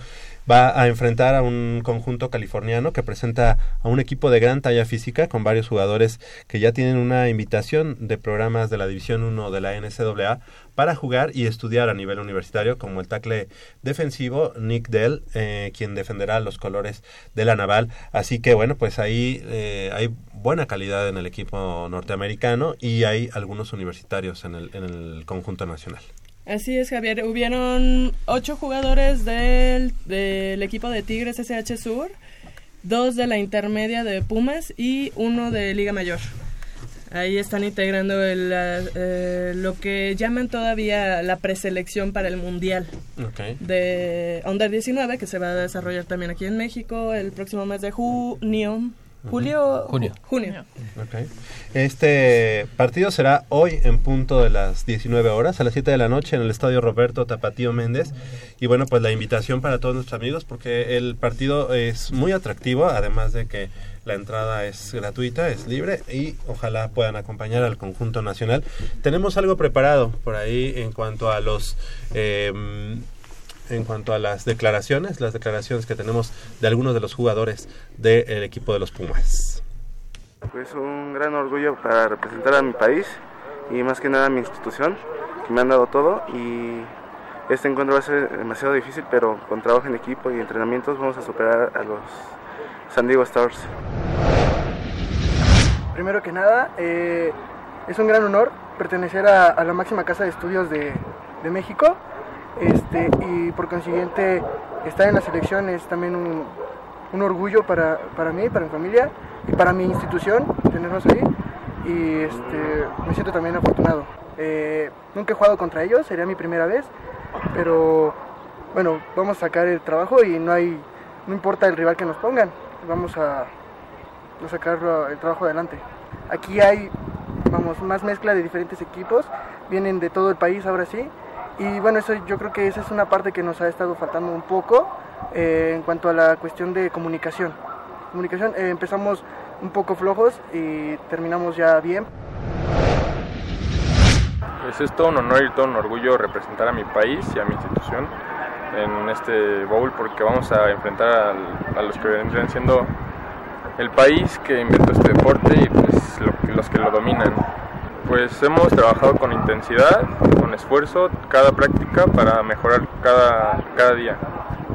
va a enfrentar a un conjunto californiano que presenta a un equipo de gran talla física con varios jugadores que ya tienen una invitación de programas de la División 1 de la NCAA para jugar y estudiar a nivel universitario, como el tackle defensivo Nick Dell, eh, quien defenderá los colores de la Naval. Así que bueno, pues ahí eh, hay buena calidad en el equipo norteamericano y hay algunos universitarios en el, en el conjunto nacional. Así es, Javier. Hubieron ocho jugadores del, del equipo de Tigres SH Sur, dos de la intermedia de Pumas y uno de Liga Mayor. Ahí están integrando el, eh, lo que llaman todavía la preselección para el Mundial Okay. de Under 19, que se va a desarrollar también aquí en México el próximo mes de junio. Julio. Junio. Junio. Ok. Este partido será hoy en punto de las 19 horas, a las 7 de la noche en el Estadio Roberto Tapatío Méndez. Y bueno, pues la invitación para todos nuestros amigos porque el partido es muy atractivo, además de que la entrada es gratuita, es libre y ojalá puedan acompañar al conjunto nacional. Tenemos algo preparado por ahí en cuanto a los... eh, en cuanto a las declaraciones, las declaraciones que tenemos de algunos de los jugadores del equipo de los Pumas. Pues un gran orgullo para representar a mi país y más que nada a mi institución, que me han dado todo y este encuentro va a ser demasiado difícil, pero con trabajo en equipo y entrenamientos vamos a superar a los San Diego Stars. Primero que nada, eh, es un gran honor pertenecer a, a la máxima casa de estudios de, de México este, y por consiguiente estar en la selección es también un, un orgullo para, para mí, para mi familia y para mi institución tenernos ahí y este, me siento también afortunado. Eh, nunca he jugado contra ellos, sería mi primera vez, pero bueno, vamos a sacar el trabajo y no hay, no importa el rival que nos pongan, vamos a, a sacar el trabajo adelante. Aquí hay, vamos, más mezcla de diferentes equipos, vienen de todo el país ahora sí, y bueno, eso yo creo que esa es una parte que nos ha estado faltando un poco eh, en cuanto a la cuestión de comunicación. Comunicación, eh, empezamos un poco flojos y terminamos ya bien. Pues es todo un honor y todo un orgullo representar a mi país y a mi institución en este bowl porque vamos a enfrentar a los que vendrían siendo el país que inventó este deporte y pues lo- los que lo dominan. Pues hemos trabajado con intensidad, con esfuerzo, cada práctica para mejorar cada, cada día,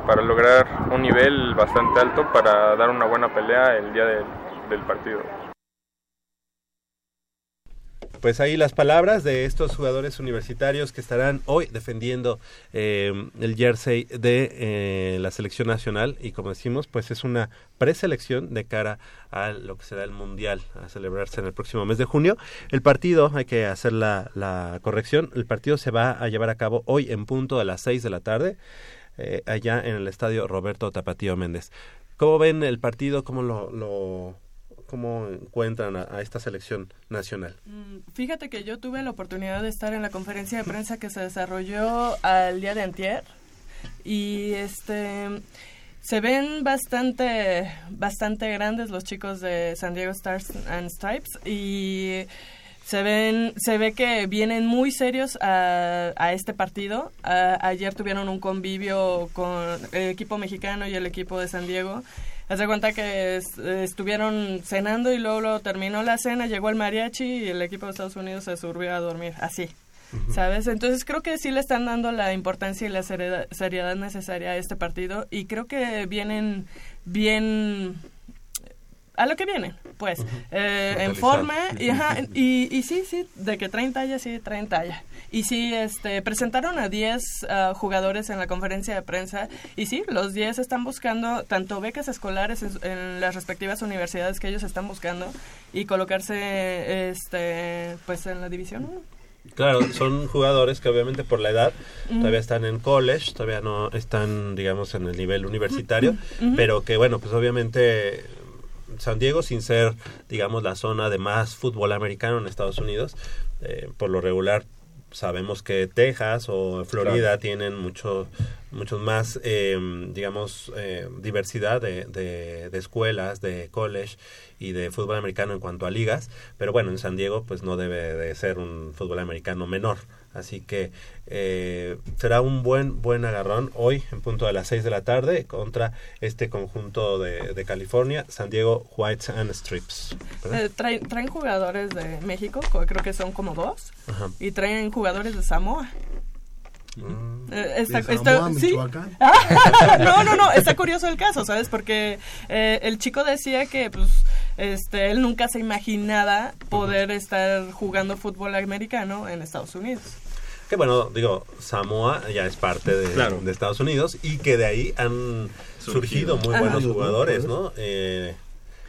para lograr un nivel bastante alto para dar una buena pelea el día del, del partido. Pues ahí las palabras de estos jugadores universitarios que estarán hoy defendiendo eh, el jersey de eh, la selección nacional y como decimos, pues es una preselección de cara a lo que será el mundial a celebrarse en el próximo mes de junio. El partido, hay que hacer la, corrección, el partido se va a llevar a cabo hoy en punto de las 6 de la tarde eh, allá en el estadio Roberto Tapatío Méndez. ¿Cómo ven el partido? ¿Cómo lo cómo encuentran a, a esta selección nacional? Mm, Fíjate que yo tuve la oportunidad de estar en la conferencia de prensa que se desarrolló al día de antier y este se ven bastante bastante grandes los chicos de San Diego Stars and Stripes y se ven se ve que vienen muy serios a, este partido. Ayer tuvieron un convivio con el equipo mexicano y el equipo de San Diego. Haz de cuenta que es- estuvieron cenando y luego, luego terminó la cena, llegó el mariachi y el equipo de Estados Unidos se subió a dormir, así. ¿Sabes? Entonces creo que sí le están dando la importancia y la seriedad, seriedad necesaria a este partido y creo que vienen bien a lo que vienen, pues, eh, en forma y, ajá, y, y sí, sí, de que traen talla, sí, traen talla. Y sí, este, presentaron a 10 ah, jugadores en la conferencia de prensa y sí, los 10 están buscando tanto becas escolares en, en las respectivas universidades que ellos están buscando y colocarse, este, pues, en la división 1. Claro, son jugadores que obviamente por la edad todavía están en college, todavía no están, digamos, en el nivel universitario, pero que bueno, pues obviamente San Diego, sin ser, digamos, la zona de más fútbol americano en Estados Unidos, eh, por lo regular sabemos que Texas o Florida Claro. tienen mucho, muchos más, eh, digamos, eh, diversidad de, de, de escuelas, de college y de fútbol americano en cuanto a ligas, pero bueno, en San Diego pues no debe de ser un fútbol americano menor, así que eh, será un buen buen agarrón hoy en punto de las 6 de la tarde contra este conjunto de, de California, San Diego Whites and Strips. Eh, traen, traen jugadores de México, co- creo que son como dos, Ajá. y traen jugadores de Samoa. Eh, está- ¿De está- Samoa, sí. (laughs) Ah, no, no, no, está curioso el caso, ¿sabes? Porque eh, el chico decía que, pues, este, él nunca se imaginaba poder estar jugando fútbol americano en Estados Unidos. Que bueno, digo, Samoa ya es parte de, Claro. de Estados Unidos y que de ahí han surgido, Surgido. muy Ajá. buenos jugadores, ¿no? Eh,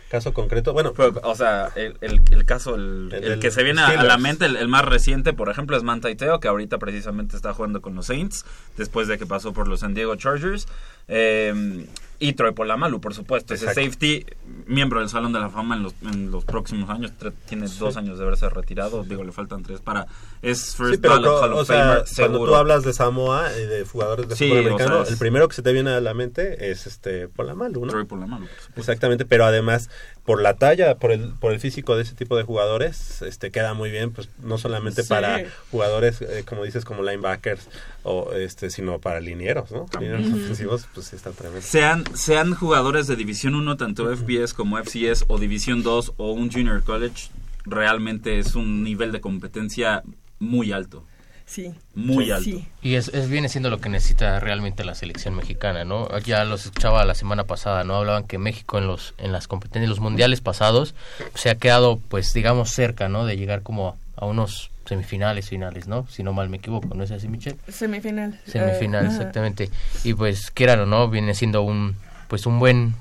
caso concreto, bueno, Pero, o sea, el, el, el caso, el, El que se viene a, a la mente, el, el más reciente, por ejemplo, es Manti Teo, que ahorita precisamente está jugando con los Saints, después de que pasó por los San Diego Chargers. Eh, y Troy Polamalu, por supuesto. Ese safety, miembro del Salón de la Fama en los, en los próximos años. Tiene dos años de haberse retirado. Digo, le faltan tres para... Es First Sí, pero Ballot Hall of sea, Famer, cuando tú hablas de Samoa y de jugadores de Sí, fútbol o americano, sea, el primero que se te viene a la mente es este Polamalu, ¿no? Troy Polamalu, por supuesto. Exactamente, pero además por la talla, por el por el físico de ese tipo de jugadores, este queda muy bien, pues no solamente Sí. para jugadores eh, como dices como linebackers o este sino para linieros, ¿no? Linieros ofensivos, pues sí están tremendos. Sean, sean jugadores de División 1, tanto FBS como FCS, o División 2 o un Junior College, realmente es un nivel de competencia muy alto. Sí. Muy Sí, alto. sí. Y es, es- viene siendo lo que necesita realmente la selección mexicana, ¿no? Ya los escuchaba la semana pasada, ¿no? Hablaban que México en los en las competencias, los mundiales pasados, se ha quedado, pues, digamos, cerca, ¿no? De llegar como a unos semifinales, finales, ¿no? Si no mal me equivoco, ¿no es así, Michelle? Semifinal. Semifinal, Eh, exactamente. Y pues, quieran o no, viene siendo un, pues, un buen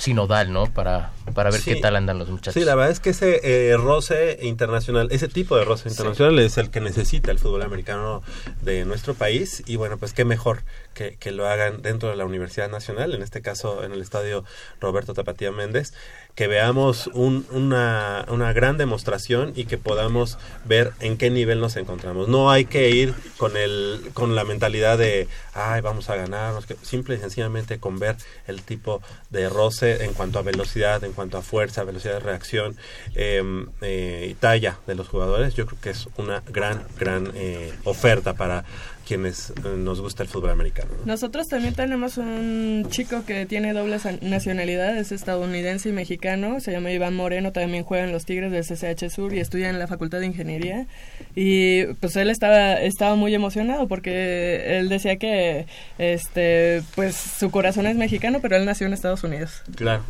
sinodal, ¿no? Para, para ver Sí. qué tal andan los muchachos. Sí, la verdad es que ese eh, roce internacional, ese tipo de roce internacional es el que necesita el fútbol americano de nuestro país y bueno, pues qué mejor que, lo hagan dentro de la Universidad Nacional, en este caso en el estadio Roberto Tapatía Méndez, que veamos un- una, una gran demostración y que podamos ver en qué nivel nos encontramos. No hay que ir con, el, con la mentalidad de, ay, vamos a ganarnos, simple y sencillamente con ver el tipo de roce en cuanto a velocidad, en cuanto a fuerza, velocidad de reacción eh, eh, y talla de los jugadores, yo creo que es una gran, gran eh, oferta para quienes eh, nos gusta el fútbol americano. ¿no? Nosotros también tenemos un chico que tiene doble san- nacionalidad, es estadounidense y mexicano, se llama Iván Moreno, también juega en los Tigres del CCH Sur y estudia en la Facultad de Ingeniería. Y pues él estaba, estaba muy emocionado porque él decía que este pues su corazón es mexicano, pero él nació en Estados Unidos. Claro.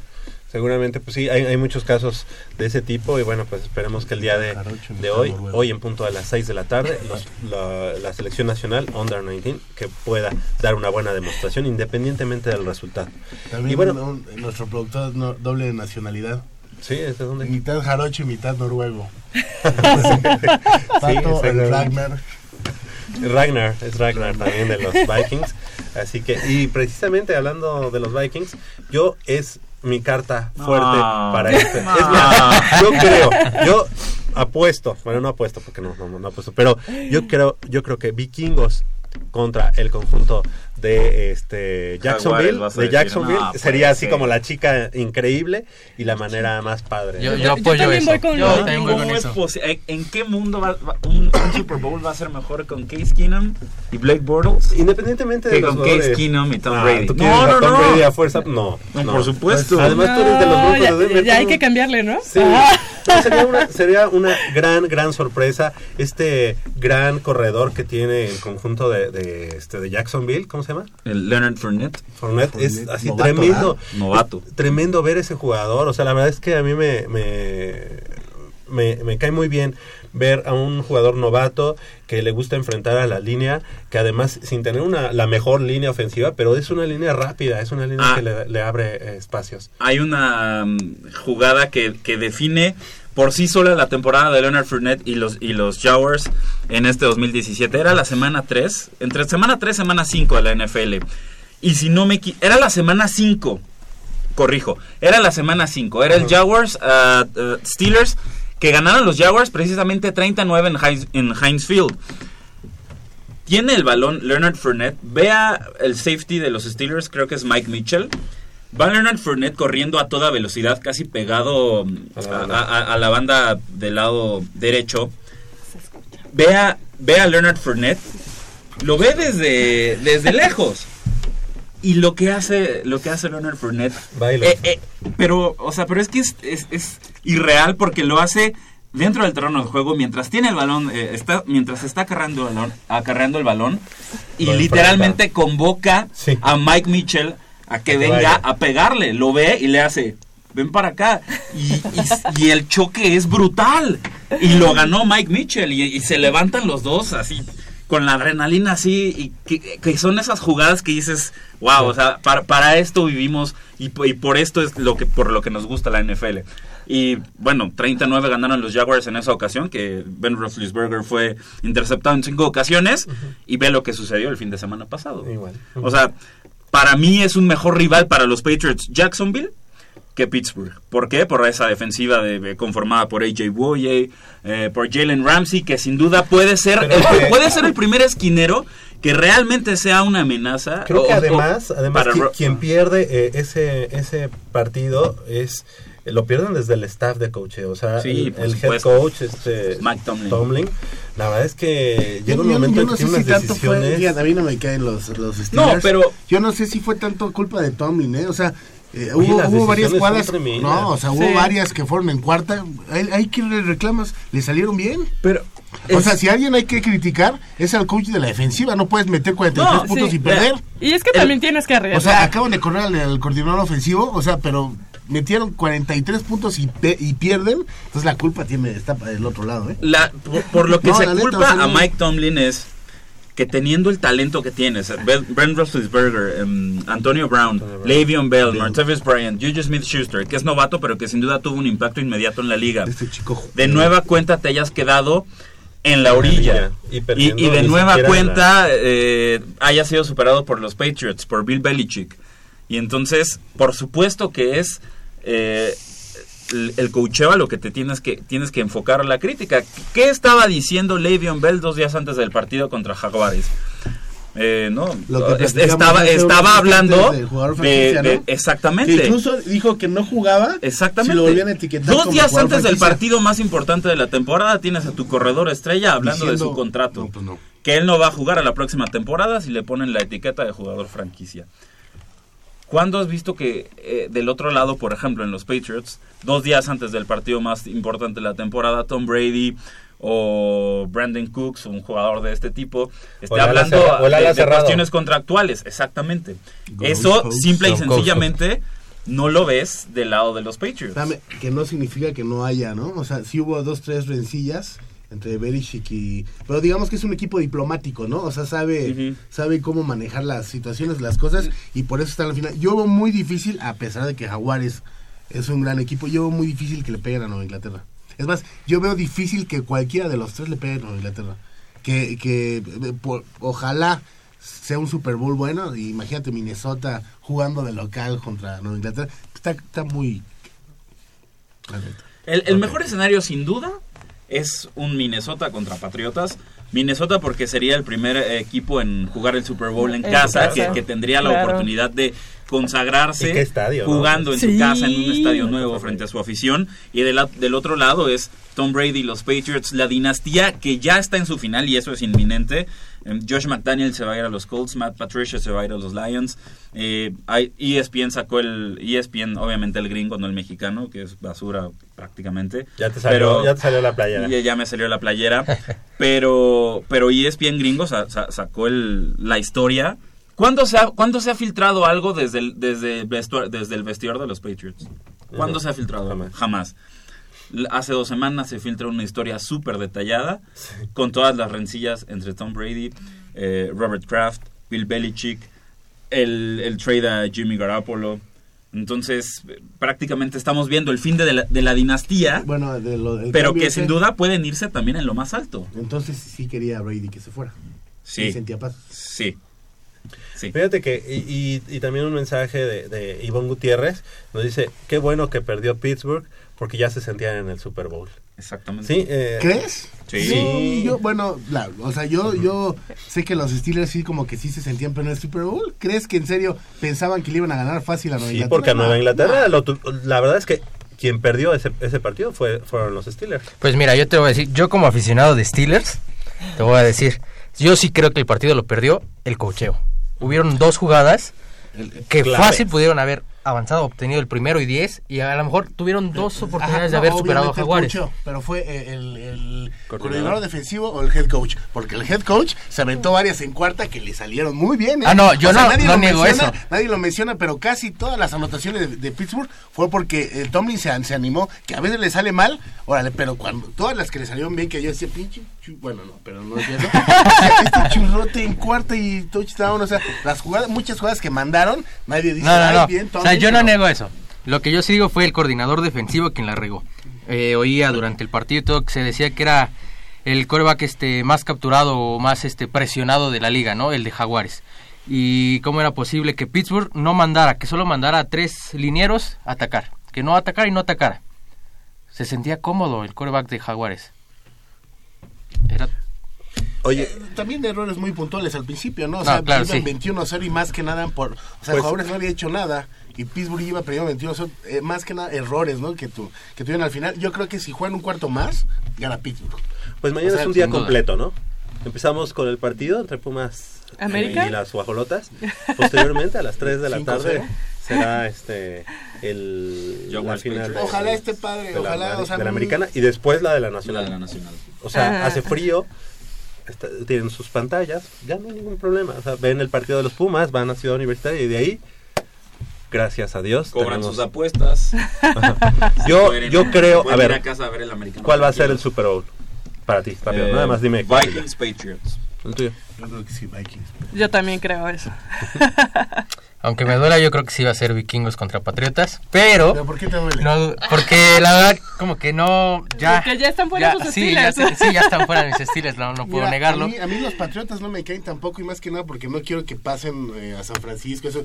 Seguramente, pues sí, hay, hay muchos casos de ese tipo y bueno, pues esperemos que el día de, de hoy, hoy en punto a las 6 de la tarde, los- la, la selección nacional Under 19 que pueda dar una buena demostración independientemente del resultado. También y bueno, un- nuestro productor no- doble de nacionalidad. Sí, ¿es de dónde? Mitad jarocho y mitad noruego. (laughs) Sí, Pato, el. Ragnar. Ragnar, es Ragnar también de los (laughs) Vikings. Así que, y precisamente hablando de los Vikings, yo es mi carta fuerte para este. Es mi- yo creo, yo apuesto, bueno, no apuesto porque no, no, no apuesto, pero yo creo, yo creo que Vikingos contra el conjunto de este Jacksonville, a de decir, Jacksonville, no, sería puede así ser. como la chica increíble y la manera más padre. Yo- ¿no? yo apoyo también eso. voy con Yo los también voy con ¿Cómo es eso. posi- ¿En- ¿En qué mundo va, va- un, un Super Bowl va a ser mejor con Case Keenum y Blake Bortles? Independientemente de Que los con Case. Keenum y Tom Ah, Brady. ¿tú quieres No, no, Tom no. Brady a fuerza? No, No, por supuesto. Además tú eres de los broncos ya, de Denver. ya hay que cambiarle, ¿no? Sí, Ah. sería, una, sería una gran, gran sorpresa este gran corredor que tiene el conjunto de, de, este, de Jacksonville, ¿cómo se llama? El Leonard Fournette. Fournette, es Fournette, así novato, tremendo. Novato. Tremendo ver ese jugador, o sea, la verdad es que a mí me, me, me, me cae muy bien ver a un jugador novato que le gusta enfrentar a la línea, que además sin tener una la mejor línea ofensiva, pero es una línea rápida, es una línea Ah. que le, le abre eh, espacios. Hay una mm, jugada que, que define por sí sola la temporada de Leonard Fournette y los, y los Jaguars en este 2017. Era la semana 3, entre semana 3 y semana 5 de la NFL. Y si no me era la semana 5, corrijo, era la semana 5, era el Jaguars ah, ah, Steelers que ganaron los Jaguars precisamente 39 en Heinz, en Heinz Field. Tiene el balón Leonard Fournette. Vea el safety de los Steelers, creo que es Mike Mitchell. Va Leonard Fournette corriendo a toda velocidad, casi pegado mm, A la a, banda. a- a la banda del lado derecho. Vea, vea a Leonard Fournette. Lo ve desde, desde lejos. Y lo que hace, lo que hace Leonard Fournette. Baila. eh, eh, pero, o sea, pero es que es, es- es irreal porque lo hace dentro del terreno de juego mientras tiene el balón, eh, está, mientras está acarreando el balón, acarreando el balón y Lo literalmente convoca Sí. a Mike Mitchell a que que venga vaya. a pegarle. Lo ve y le hace, ven para acá. Y, y- y el choque es brutal. Y lo ganó Mike Mitchell y, y se levantan los dos así. Con la adrenalina así, y que, que son esas jugadas que dices, wow, o sea, para, para esto vivimos y, y por esto es lo que por lo que nos gusta la NFL. Y bueno, 39 ganaron los Jaguars en esa ocasión, que Ben Roethlisberger fue interceptado en cinco ocasiones, y ve lo que sucedió el fin de semana pasado. Igual. O sea, para mí es un mejor rival para los Patriots Jacksonville que Pittsburgh. ¿Por qué? Por esa defensiva de, de- conformada por AJ Boye, eh, por Jalen Ramsey, que sin duda puede ser, el, que- puede ser el primer esquinero que realmente sea una amenaza. Creo o- que además, además para quien pierde eh, ese, ese partido es lo pierden desde el staff de coacheo, o sea, Sí, el, head coach, este Mike Tomlin. La verdad es que llega un yo- momento yo en no que sé tiene si unas tanto fue, decisiones. fíjate, a mí no me caen los, los Steelers. No, pero- Yo no sé si fue tanto culpa de Tomlin, ¿eh? O sea, eh, Oye, hubo, varias tremendas. No, o sea, hubo Sí. varias que fueron en cuarta. Hay, hay que le reclamas, le salieron bien. Pero O es- sea, si alguien hay que criticar, es al coach de la defensiva. No puedes meter 43 No, puntos sí. y perder. Y es que El- también tienes que arriesgar. O sea, acaban de correr al, al coordinador ofensivo, o sea, pero metieron 43 puntos y, pe- y pierden. Entonces la culpa tiene está del otro lado, ¿eh? la- por, por lo que No, se la neta, culpa o sea, a Mike Tomlin es que teniendo el talento que tienes, Ben- Brent Roethlisberger, em, Antonio Brown, Le'Veon Bell, Martavis Bryant, Juju Smith-Schuster, que es novato pero que sin duda tuvo un impacto inmediato en la liga. Este chico. De nueva cuenta te hayas quedado en la orilla. Y Y, perdiendo y de nueva cuenta eh, haya sido superado por los Patriots, por Bill Belichick. Y entonces, por supuesto que es eh, el, el coacheo a lo que te tienes que, tienes que enfocar la crítica. ¿Qué estaba diciendo Le'Veon Bell dos días antes del partido contra Jaguares? Eh, no, estaba, estaba hablando exactamente. Que incluso dijo que no jugaba. Exactamente. Si lo volvían a etiquetar Dos días antes del partido más importante de la temporada tienes a tu corredor estrella hablando de su contrato. No, pues no. Que él no va a jugar a la próxima temporada si le ponen la etiqueta de jugador franquicia. ¿Cuándo has visto que eh, del otro lado, por ejemplo, en los Patriots, dos días antes del partido más importante de la temporada, Tom Brady o Brandon Cooks, un jugador de este tipo, O esté el ala hablando cerra- de, de cuestiones contractuales? Exactamente. Ghost Eso simple y sencillamente no lo ves del lado de los Patriots. Que no significa que no haya, ¿no? O sea, sí hubo dos, tres rencillas entre Belichick y... Pero digamos que es un equipo diplomático, ¿no? O sea, sabe, sabe cómo manejar las situaciones, las cosas, y por eso está en la final. Yo veo muy difícil, a pesar de que Jaguares es un gran equipo, yo veo muy difícil que le peguen a Nueva Inglaterra. Es más, yo veo difícil que cualquiera de los tres le pegue a Nueva Inglaterra. Que, que por- ojalá sea un Super Bowl bueno, y imagínate Minnesota jugando de local contra Nueva Inglaterra. Está, está muy... el mejor escenario, sin duda, es un Minnesota contra Patriotas. Minnesota porque sería el primer equipo en jugar el Super Bowl en En casa, casa. que, que tendría la Claro. oportunidad de consagrarse ¿Y qué estadio, no? jugando en Sí. su casa en un estadio nuevo frente a su afición. Y del, la- del otro lado es Tom Brady los Patriots, la dinastía que ya está en su final y eso es inminente. Em, Josh McDaniel se va a ir a los Colts, Matt Patricia se va a ir a los Lions. Eh, ESPN sacó el ESPN, obviamente el gringo, no el mexicano, que es basura prácticamente. Ya te salió, Pero- ya te salió la playera. (laughs) ya, ya me salió la playera. pero, pero ESPN gringo sa- sa- sacó el, la historia. ¿Cuándo se, ha, ¿Cuándo se ha filtrado algo desde el, desde, el vestu- desde el vestidor de los Patriots? ¿Cuándo se ha filtrado? Jamás. Jamás. Hace dos semanas se filtra una historia súper detallada con todas las rencillas entre Tom Brady, eh, Robert Kraft, Bill Belichick, el, el trade a Jimmy Garoppolo. Entonces, prácticamente estamos viendo el fin de la, de la dinastía, Bueno, de lo, el pero que ese, sin duda pueden irse también en lo más alto. Entonces sí quería a Brady que se fuera. Sí, Sí. sentía paz. sí. Sí. Fíjate que, y, y- y también un mensaje de, de Ivonne Gutiérrez, nos dice, qué bueno que perdió Pittsburgh porque ya se sentían en el Super Bowl. Exactamente. Sí, eh, ¿Crees? Sí. Yo, bueno, la- o sea, yo, yo sé que los Steelers sí como que sí se sentían pero en el Super Bowl. ¿Crees que en serio pensaban que le iban a ganar fácil a Nueva Sí, Inglaterra? porque a Nueva Inglaterra, no. lo tu- la verdad es que quien perdió ese, ese partido fue, fueron los Steelers. Pues mira, yo te voy a decir, yo como aficionado de Steelers, te voy a decir, yo sí creo que el partido lo perdió el cocheo. Hubieron dos jugadas que clave. fácil pudieron haber avanzado, obtenido el primero y diez, y a lo mejor tuvieron dos oportunidades Ajá, de haber no, superado a Jaguares. pero fue eh, el, el coordinador defensivo o el head coach. Porque el head coach se aventó varias en cuarta que le salieron muy bien. ¿eh? Ah, no, yo no- nadie no lo niego menciona, eso. Nadie lo menciona, pero casi todas las anotaciones de, de Pittsburgh fue porque el Tomlin se, se animó, que a veces le sale mal, órale, pero cuando todas las que le salieron bien, que yo decía, pinche, bueno, no, pero no es eso. (laughs) este churrote en cuarta y touchdown, o sea, las jugadas, muchas jugadas que mandaron, nadie dice, No, no, "Ay, no. bien, o sea, Tomlin", yo no niego eso. Lo que yo sí digo fue el coordinador defensivo quien la regó. Eh, oía durante el partido todo que se decía que era el coreback este, más capturado o más este, presionado de la liga, ¿no? El de Jaguares. y cómo era posible que Pittsburgh no mandara, que solo mandara a tres linieros a atacar, que no atacara y no atacara. Se sentía cómodo el quarterback de Jaguares. Era Oye, Eh, también errores muy puntuales al principio, ¿no? O No, sea, claro, iban sí. 21 a 0 y más que nada por... O sea, Pues- Jaguares no había hecho nada y Pittsburgh iba perdiendo 21 a 0. eh, más que nada errores, ¿no? Que, tu, que tuvieron al final. Yo creo que si juegan un cuarto más, gana Pittsburgh. Pues mañana O sea, es un día completo, ¿no? Empezamos con el partido entre Pumas ¿América? y las guajolotas. Posteriormente, a las 3 de la 5-0. tarde, será este el la Jaguars final Patriots. Ojalá esté padre, de la, ojalá, o sea, de la americana y después la de la nacional. La de la nacional. O sea, Ah. hace frío, está- tienen sus pantallas, ya no hay ningún problema. O sea, ven el partido de los Pumas, van a Ciudad Universitaria y de ahí, gracias a Dios, Cobran tenemos- sus apuestas. (laughs) Yo, Pueden- yo creo, a ver, a casa a ver el americano. ¿cuál va a ser el Super Bowl para ti? Rápido, Eh, nada más dime. Vikings Patriots. El tuyo. Yo creo que sí, Vikings. Yo también creo eso. (laughs) Aunque me duela, yo creo que sí va a ser vikingos contra patriotas, pero... ¿Pero por qué te duele? No, porque la verdad, como que no, ya... Porque ya están fuera tus sí, ya, Steelers. sí, ya están fuera mis (laughs) estiles, no, no puedo Mira, negarlo. A mí, a mí los Patriotas no me caen tampoco y más que nada porque no quiero que pasen eh, a San Francisco. Eso,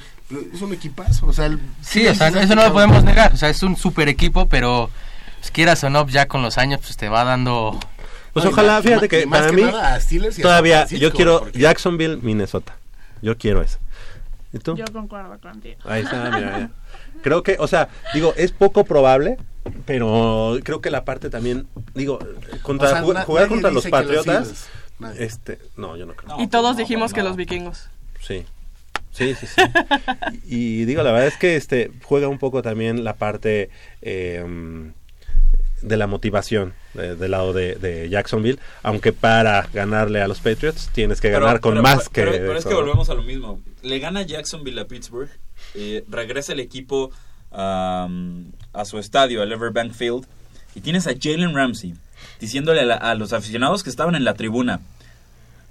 es un equipazo. O sea, el- Sí, o sea, eso no lo podemos negar, o sea, es un super equipo, pero pues, quieras o no, ya con los años, pues te va dando... Pues No, ojalá, más- fíjate que más para que mí nada a Steelers y a todavía San yo quiero porque- Jacksonville, Minnesota. Yo quiero eso. ¿Y tú? Yo concuerdo contigo. Ahí está, mira. Creo que, o sea, digo, es poco probable, pero creo que la parte también, digo, contra, O sea, jugar contra los Patriotas, este, no, yo no creo. Y todos dijimos que los vikingos. Sí. Sí, sí, sí. y, y digo, la verdad es que este juega un poco también la parte eh, de la motivación eh, del lado de, de Jacksonville, aunque para ganarle a los Patriots tienes que ganar con pero- más pero- que... Pero, es que volvemos a lo mismo. Le gana Jacksonville a Pittsburgh. eh, regresa el equipo a su estadio, al Everbank Field. Y tienes a Jalen Ramsey diciéndole a, la- a los aficionados que estaban en la tribuna.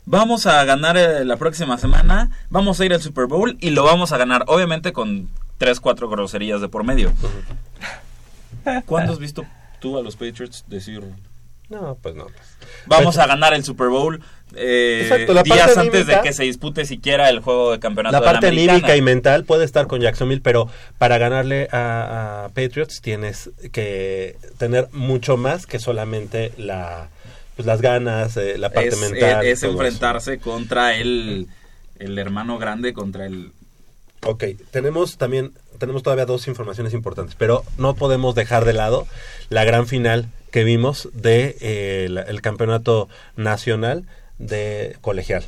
Vamos a ganar eh, la próxima semana, vamos a ir al Super Bowl y lo vamos a ganar, obviamente con 3, 4 groserías de por medio. ¿Cuándo has visto tú a los Patriots decir No, pues no. Vamos Pues- a ganar el Super Bowl eh, Exacto, la días parte antes de anímica- que se dispute siquiera el juego de campeonato La de la parte americana. anímica y mental puede estar con Jacksonville, pero para ganarle a, a Patriots tienes que tener mucho más que solamente la pues, las ganas, eh, la parte es, mental. es eso. enfrentarse contra el, el hermano grande, contra el... Ok, tenemos también, tenemos todavía dos informaciones importantes, pero no podemos dejar de lado la gran final que vimos de eh, el campeonato nacional de colegial.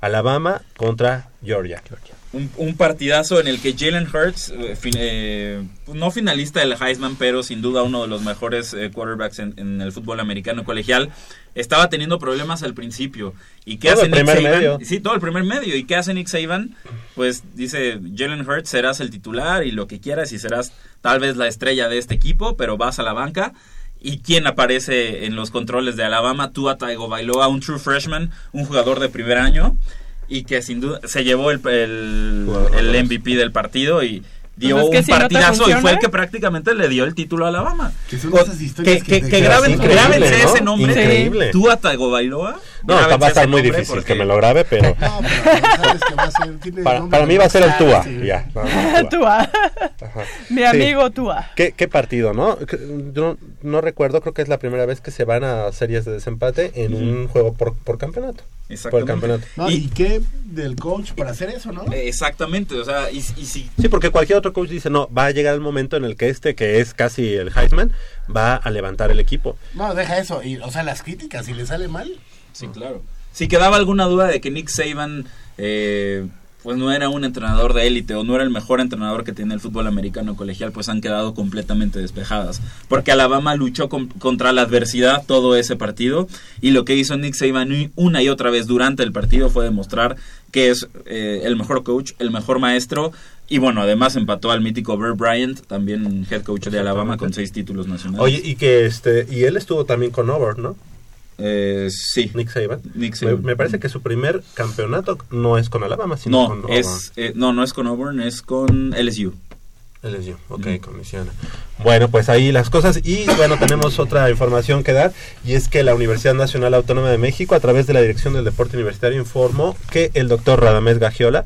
Alabama contra Georgia. Un, un partidazo en el que Jalen Hurts, eh, fin- eh, no finalista del Heisman, pero sin duda uno de los mejores eh, quarterbacks en, en el fútbol americano colegial, estaba teniendo problemas al principio. ¿Y qué Todo hace el Nick primer Saban? medio. Sí, todo el primer medio. ¿Y qué hace Nick Saban? Pues dice, Jalen Hurts serás el titular y lo que quieras y serás tal vez la estrella de este equipo, pero vas a la banca. ¿Y quién aparece en los controles de Alabama? Tua Tagovailoa, un true freshman, un jugador de primer año y que sin duda se llevó el, el, el MVP del partido y dio Pues es que un si no te partidazo y fue el que prácticamente le dio el título a Alabama. Que son esas historias que, que que- graben, increíble, grábense ¿no? ese nombre. Increíble. Tua Tagovailoa. No, va a estar muy difícil porque- que me lo grabe, pero No, pero sabes que va a ser. tiene para, mí va a ser el Tua. sí. Ya, no, Tua. (laughs) Mi Sí. amigo Tua. ¿Qué, qué partido, ¿no? Yo no, no recuerdo, creo que es la primera vez que se van a series de desempate en un juego por, por campeonato. Por el campeonato. No, Y- y, qué del coach para hacer eso, ¿no? Eh, Exactamente, o sea, y, y si Sí, porque cualquier otro coach dice, no, va a llegar el momento en el que este, que es casi el Heisman, va a levantar el equipo. No, deja eso. Y, o sea, las críticas, si le sale mal. Sí, claro. Si quedaba alguna duda de que Nick Saban eh, pues no era un entrenador de élite o no era el mejor entrenador que tiene el fútbol americano colegial, pues han quedado completamente despejadas. Porque Alabama luchó con- contra la adversidad todo ese partido y lo que hizo Nick Saban una y otra vez durante el partido fue demostrar que es eh, el mejor coach, el mejor maestro y bueno, además empató al mítico Bear Bryant, también head coach de Alabama con seis títulos nacionales. Oye, y que este, y él estuvo también con Auburn, ¿no? Eh, sí. Nick Saban. Nick Me, Saban. me parece que su primer campeonato no es con Alabama, sino No, con es, eh, no, no es con Auburn, es con LSU. LSU, ok, con Luisiana. Bueno, pues ahí las cosas. Y bueno, tenemos otra información que dar. Y es que la Universidad Nacional Autónoma de México, a través de la Dirección del Deporte Universitario, informó que el doctor Radamés Gagiola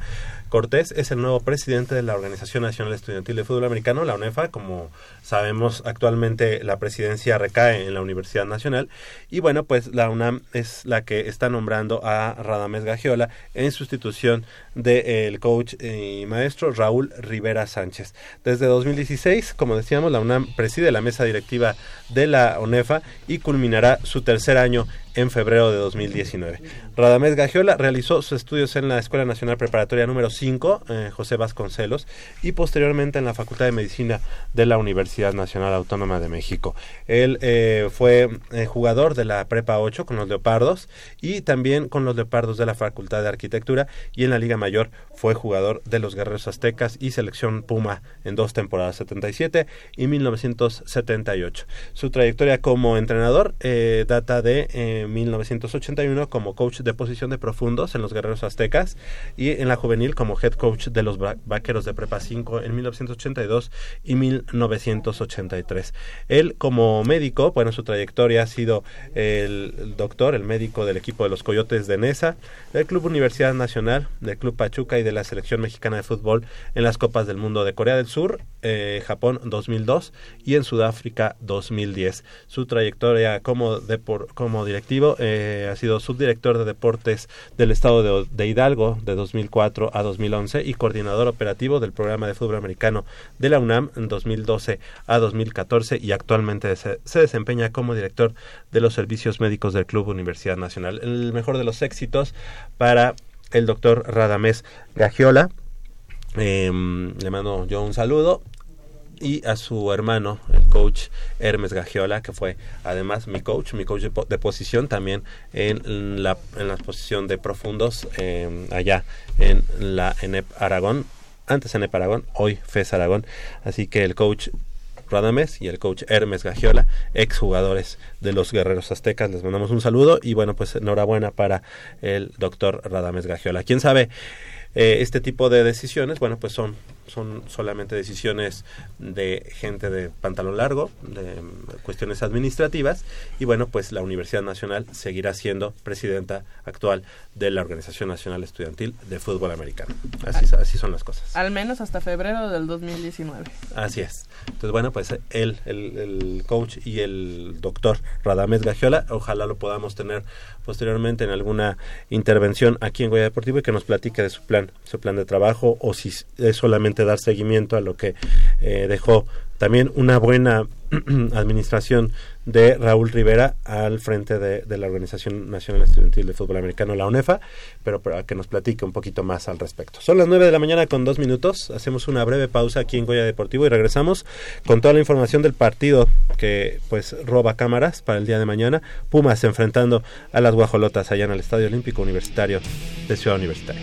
Cortés es el nuevo presidente de la Organización Nacional Estudiantil de Fútbol Americano, la UNEFA. Como sabemos, actualmente la presidencia recae en la Universidad Nacional. Y bueno, pues la UNAM es la que está nombrando a Radamés Gagiola en sustitución del coach y maestro Raúl Rivera Sánchez. Desde 2016, como decíamos, la UNAM preside la mesa directiva de la UNEFA y culminará su tercer año en febrero de 2019. Radamés Gagiola realizó sus estudios en la Escuela Nacional Preparatoria número 5, eh, José Vasconcelos, y posteriormente en la Facultad de Medicina de la Universidad Nacional Autónoma de México. Él eh, fue eh, jugador de la Prepa 8 con los Leopardos y también con los Leopardos de la Facultad de Arquitectura y en la Liga Mayor fue jugador de los Guerreros Aztecas y selección Puma en dos temporadas 77 y 1978. Su trayectoria como entrenador data de 1981 como coach de posición de profundos en los Guerreros Aztecas y en la juvenil como head coach de los Vaqueros de Prepa 5 en 1982 y 1983. Él como médico, bueno, su trayectoria ha sido el, doctor, el médico del equipo de los Coyotes de Nesa, del Club Universidad Nacional, del Club Pachuca y de la Selección Mexicana de Fútbol en las Copas del Mundo de Corea del Sur, eh, Japón 2002 y en Sudáfrica 2010. Su trayectoria como, de por, como directivo eh, ha sido subdirector de deportes del estado de, Hidalgo de 2004 a 2011 y coordinador operativo del programa de fútbol americano de la UNAM en 2012 a 2014 y actualmente se, desempeña como director de los servicios médicos del Club Universidad Nacional. El mejor de los éxitos para el doctor Radamés Gagiola. Em, le mando yo un saludo y a su hermano, el coach Hermes Gagiola, que fue además mi coach, mi coach de, posición también en la, en posición de profundos eh, allá en la ENEP Aragón, antes ENEP Aragón, hoy FES Aragón. Así que el coach Radames y el coach Hermes Gagiola, exjugadores de los Guerreros Aztecas. Les mandamos un saludo y bueno, pues enhorabuena para el doctor Radames Gagiola. ¿Quién sabe? Eh, este tipo de decisiones, bueno, pues son son solamente decisiones de gente de pantalón largo, de cuestiones administrativas, y bueno, pues la Universidad Nacional seguirá siendo presidenta actual de la Organización Nacional Estudiantil de Fútbol Americano. Así, así son las cosas. Al menos hasta febrero del 2019. Así es. Entonces, bueno, pues él, el, el coach y el doctor Radames Gagiola, ojalá lo podamos tener posteriormente en alguna intervención aquí en Goya Deportivo y que nos platique de su plan, su plan de trabajo o si es solamente dar seguimiento a lo que eh, dejó también una buena (clears throat) administración de Raúl Rivera al frente de, la Organización Nacional Estudiantil de Fútbol Americano, la UNEFA, pero para que nos platique un poquito más al respecto. Son las 9 de la mañana con dos minutos, hacemos una breve pausa aquí en Goya Deportivo y regresamos con toda la información del partido que pues roba cámaras para el día de mañana, Pumas enfrentando a las guajolotas allá en el Estadio Olímpico Universitario de Ciudad Universitaria.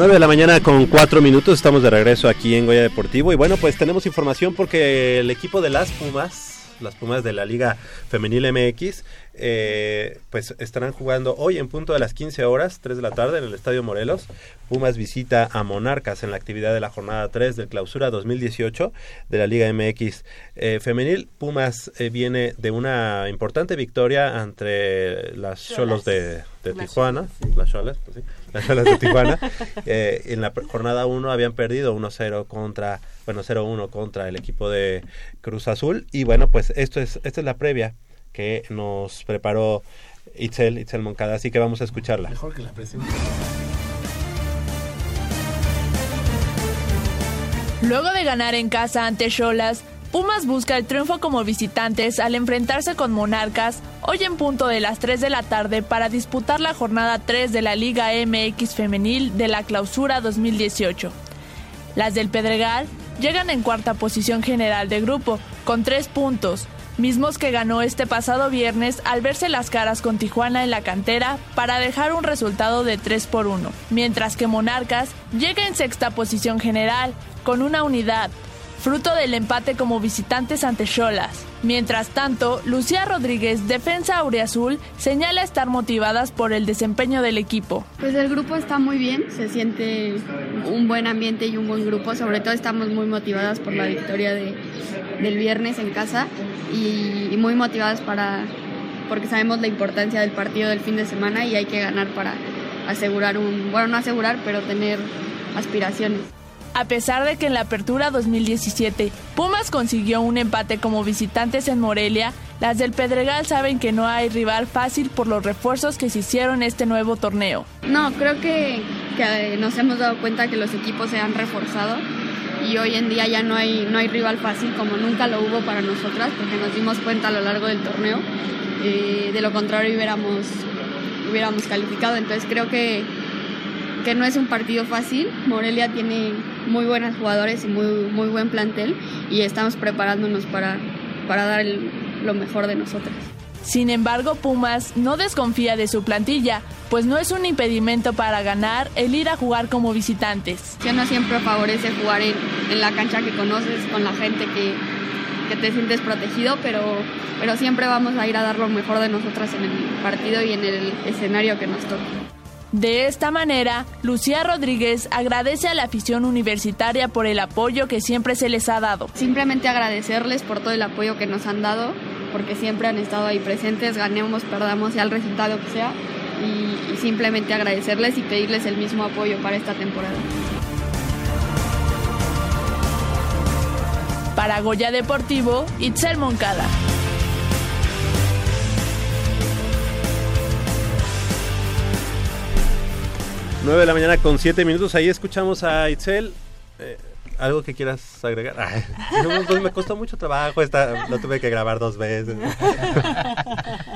9 de la mañana con 4 minutos, estamos de regreso aquí en Goya Deportivo y bueno, pues tenemos información porque el equipo de las Pumas, las Pumas de la Liga Femenil MX, eh, pues estarán jugando hoy en punto de las 15 horas, 3 de la tarde en el Estadio Morelos. Pumas visita a Monarcas en la actividad de la jornada 3 del clausura 2018 de la Liga MX eh, Femenil. Pumas eh, viene de una importante victoria entre las Cholos de, de Tijuana, las Cholas, pues sí, las Cholas de Tijuana. Eh, en la jornada 1 habían perdido 1-0 contra, bueno, 0-1 contra el equipo de Cruz Azul. Y bueno, pues esto es, esta es la previa que nos preparó Itzel, Itzel Moncada, así que vamos a escucharla. Mejor que la presión. Luego de ganar en casa ante Cholas, Pumas busca el triunfo como visitantes al enfrentarse con Monarcas hoy en punto de las 3 de la tarde para disputar la jornada 3 de la Liga MX femenil de la Clausura 2018. Las del Pedregal llegan en cuarta posición general de grupo con 3 puntos, mismos que ganó este pasado viernes al verse las caras con Tijuana en la cantera para dejar un resultado de 3 por 1, mientras que Monarcas llega en sexta posición general con una unidad, fruto del empate como visitantes ante Cholas. Mientras tanto, Lucía Rodríguez, defensa auriazul, señala estar motivadas por el desempeño del equipo. Pues el grupo está muy bien, se siente un buen ambiente y un buen grupo, sobre todo estamos muy motivadas por la victoria de, del viernes en casa y, y muy motivadas para porque sabemos la importancia del partido del fin de semana y hay que ganar para asegurar un, bueno, no asegurar, pero tener aspiraciones. A pesar de que en la apertura 2017 Pumas consiguió un empate como visitantes en Morelia, las del Pedregal saben que no hay rival fácil por los refuerzos que se hicieron este nuevo torneo. No, creo que, que nos hemos dado cuenta que los equipos se han reforzado y hoy en día ya no hay, no hay rival fácil como nunca lo hubo para nosotras porque nos dimos cuenta a lo largo del torneo. Eh, de lo contrario hubiéramos, hubiéramos calificado, entonces creo que, que no es un partido fácil. Morelia tiene muy buenos jugadores y muy, muy buen plantel y estamos preparándonos para, para dar el- lo mejor de nosotras. Sin embargo, Pumas no desconfía de su plantilla, pues no es un impedimento para ganar el ir a jugar como visitantes. Que no siempre favorece jugar en, en la cancha que conoces, con la gente que, que te sientes protegido, pero, pero siempre vamos a ir a dar lo mejor de nosotras en el partido y en el escenario que nos toque. De esta manera, Lucía Rodríguez agradece a la afición universitaria por el apoyo que siempre se les ha dado. Simplemente agradecerles por todo el apoyo que nos han dado, porque siempre han estado ahí presentes, ganemos, perdamos, sea el resultado que sea, y, y simplemente agradecerles y pedirles el mismo apoyo para esta temporada. Para Goya Deportivo, Itzel Moncada. 9 de la mañana con 7 minutos, ahí escuchamos a Itzel. Eh, ¿Algo que quieras agregar? (laughs) Ay, no, pues me costó mucho trabajo, esta, lo tuve que grabar dos veces. (laughs)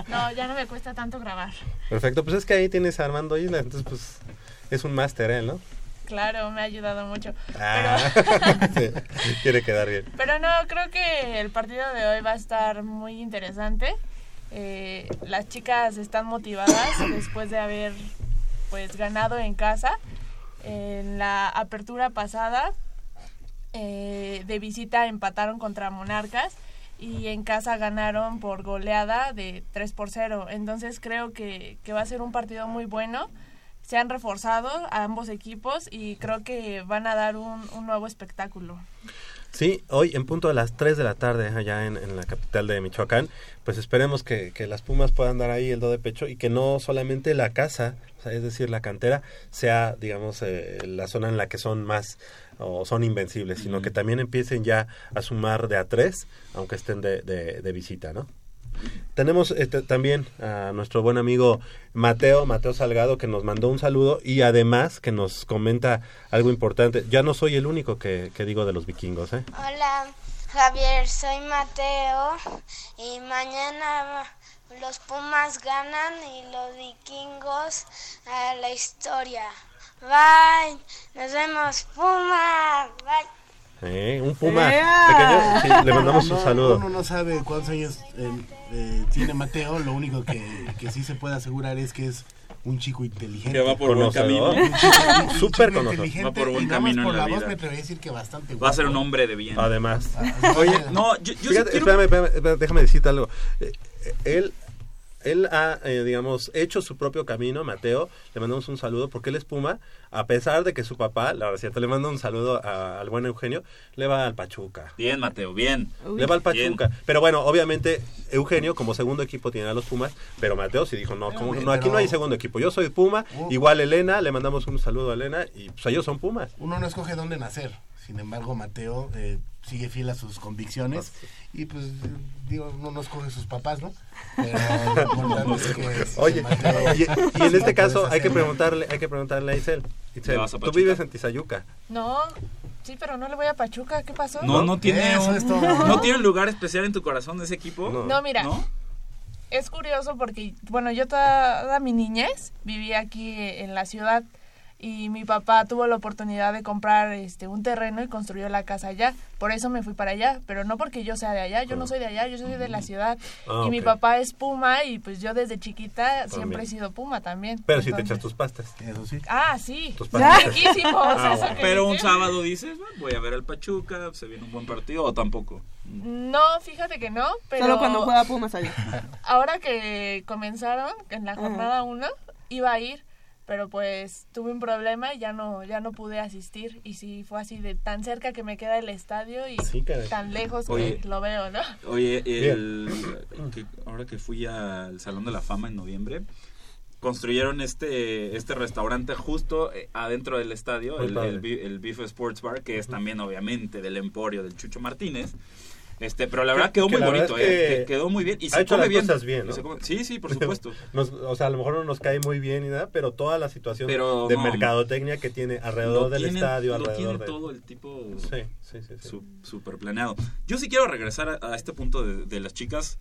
No, ya no me cuesta tanto grabar. Perfecto, pues es que ahí tienes a Armando Isla, entonces pues es un máster él, ¿no? Claro, me ha ayudado mucho. Ah, (laughs) sí, quiere quedar bien. Pero no, creo que el partido de hoy va a estar muy interesante. Eh, las chicas están motivadas después de haber pues ganado en casa. En la apertura pasada eh, de visita empataron contra Monarcas y en casa ganaron por goleada de 3 por 0. Entonces creo que, que va a ser un partido muy bueno. Se han reforzado a ambos equipos y creo que van a dar un, un nuevo espectáculo. Sí, hoy en punto de las 3 de la tarde allá en, en la capital de Michoacán, pues esperemos que, que las Pumas puedan dar ahí el do de pecho y que no solamente la casa, o sea, es decir, la cantera, sea, digamos, eh, la zona en la que son más o son invencibles, sino que también empiecen ya a sumar de a tres, aunque estén de, de, de visita, ¿no? Tenemos este, también a nuestro buen amigo Mateo, Mateo Salgado, que nos mandó un saludo y además que nos comenta algo importante. Ya no soy el único que, digo de los vikingos, ¿eh? Hola Javier, soy Mateo y mañana los Pumas ganan y los vikingos a la historia. Bye, nos vemos Puma, bye. Eh, Un puma ¡Ea! pequeño, sí, le (laughs) mandamos un No, saludo. Uno no sabe cuántos años eh, eh, tiene Mateo, lo único que, que sí se puede asegurar es que es un chico inteligente. Que va por buen camino. Un un (laughs) Súper inteligente conocedor. Va por buen y camino en por la la voz vida. me atrevería a decir que bastante Va a ser un hombre de bien. Además. Oye, no, yo, yo sí Fíjate, quiero- espérame, espérame, espérame, déjame decirte algo. Eh, eh, él, él ha, eh, digamos, hecho su propio camino, Mateo. Le mandamos un saludo porque él es Puma. A pesar de que su papá, la verdad, es cierto, le mando un saludo a- al buen Eugenio, le va al Pachuca. Bien, Mateo, bien. Le va al Pachuca. Pero bueno, obviamente, Eugenio como segundo equipo tiene a los Pumas, pero Mateo sí dijo, no, como- no aquí no hay segundo equipo. Yo soy Puma, Uh. igual Elena, le mandamos un saludo a Elena y pues ellos son Pumas. Uno no escoge dónde nacer. Sin embargo, Mateo eh, sigue fiel a sus convicciones. Y pues, digo, no escoge sus papás, ¿no? Pero lo importante es que Oye, Mateo- y, y en este caso hay que preguntarle, hay que preguntarle a Isel. Isel, ¿Le vas a tú vives en Tizayuca. No, sí, pero no le voy a Pachuca, ¿qué pasó? No, no tiene un, es no tiene un lugar especial en tu corazón de ese equipo. No, mira. ¿No? Es curioso porque, bueno, yo toda, toda mi niñez viví aquí en la ciudad y mi papá tuvo la oportunidad de comprar este un terreno y construyó la casa allá. Por eso me fui para allá, pero no porque yo sea de allá, yo no soy de allá, yo soy de la ciudad. Ah, y mi papá es Puma y pues yo desde chiquita siempre he sido Puma también. Pero si te echas tus pastas. Eso sí. Ah, sí. Tus. Riquísimos, Ah, bueno. Pero un sábado dices, "Bueno, voy a ver al Pachuca, se viene un buen partido o tampoco. No, fíjate que no, pero... Solo cuando juega Pumas allá. Ahora que comenzaron en la jornada 1, iba a ir, pero pues tuve un problema y ya no, ya no pude asistir. Y sí, fue así de tan cerca que me queda el estadio y Sí, tan lejos Oye. que lo veo, ¿no? Oye, el, que- ahora que fui al Salón de la Fama en noviembre, construyeron este este restaurante justo eh, adentro del estadio, el, el, el Beef Sports Bar, que es también obviamente del emporio del Chucho Martínez. Este, pero la verdad Que- quedó que muy bonito, eh, que que quedó muy bien y ha se hecho come las bien. cosas bien, y ¿no? se come- sí, sí, por supuesto. Nos- o sea, a lo mejor no nos cae muy bien ni nada, pero toda la situación Pero de no. mercadotecnia que tiene alrededor del tienen- estadio, lo alrededor tiene de... todo el tipo Sí, sí, sí. sí. su- super planeado. Yo sí quiero regresar a, a este punto de, de las chicas.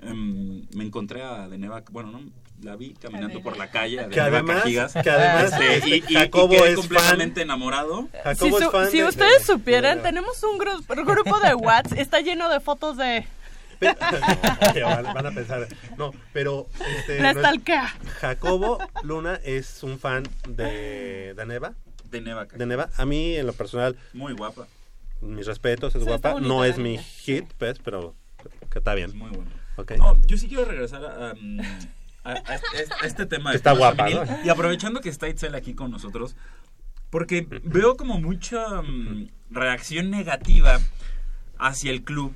Em, me encontré a Deneva, bueno, no, la vi caminando por la calle, Que además- Cajigas. que además, Este, y, y- y Jacobo quedé es completamente enamorado. Si, Jacobo su- es fan si de- ustedes de- supieran, de- tenemos un grupo, grupo de WhatsApp, está lleno de fotos de... (laughs) Van, a pensar, no, pero... Este, La no es-. Jacobo Luna es un fan de Daneva. Deneva Cajigas. De Neva. A mí, en lo personal, Muy guapa. mis respetos, es Sí, guapa. No es mi hit, pues, pero que está bien. Muy bueno. Ok. No, yo sí quiero regresar a, um, a- a este, a este tema. de Está guapa. Y aprovechando que está Itzel aquí con nosotros, porque veo como mucha um, reacción negativa hacia el club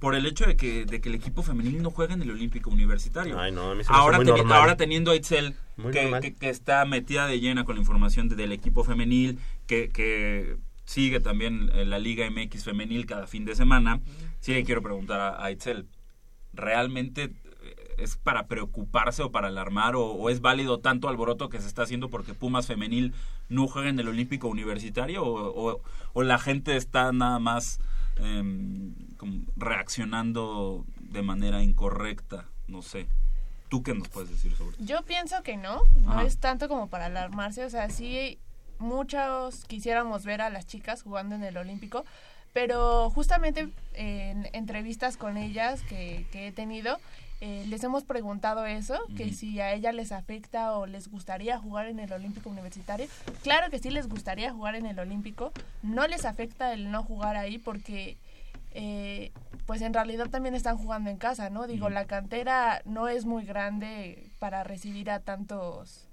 por el hecho de que, de que el equipo femenil no juega en el Olímpico Universitario. Ay, no, a mí se me hace ahora, muy teni- normal. ahora teniendo a Itzel, que, normal. que- que está metida de llena con la información de- del equipo femenil, que, que sigue también eh, la Liga MX femenil cada fin de semana, sí le quiero preguntar a, a Itzel, ¿realmente es para preocuparse o para alarmar o, o es válido tanto alboroto que se está haciendo porque Pumas femenil no juega en el Olímpico Universitario o, o- o la gente está nada más em, como reaccionando de manera incorrecta? No sé. ¿Tú qué nos puedes decir sobre eso? Yo pienso que no, no Ajá. es tanto como para alarmarse, o sea, sí muchos quisiéramos ver a las chicas jugando en el Olímpico, pero justamente en entrevistas con ellas que, que he tenido, eh, les hemos preguntado eso, que si a ellas les afecta o les gustaría jugar en el Olímpico Universitario. Claro que sí les gustaría jugar en el Olímpico, no les afecta el no jugar ahí porque eh, pues en realidad también están jugando en casa, ¿no? Digo, la cantera no es muy grande para recibir a tantos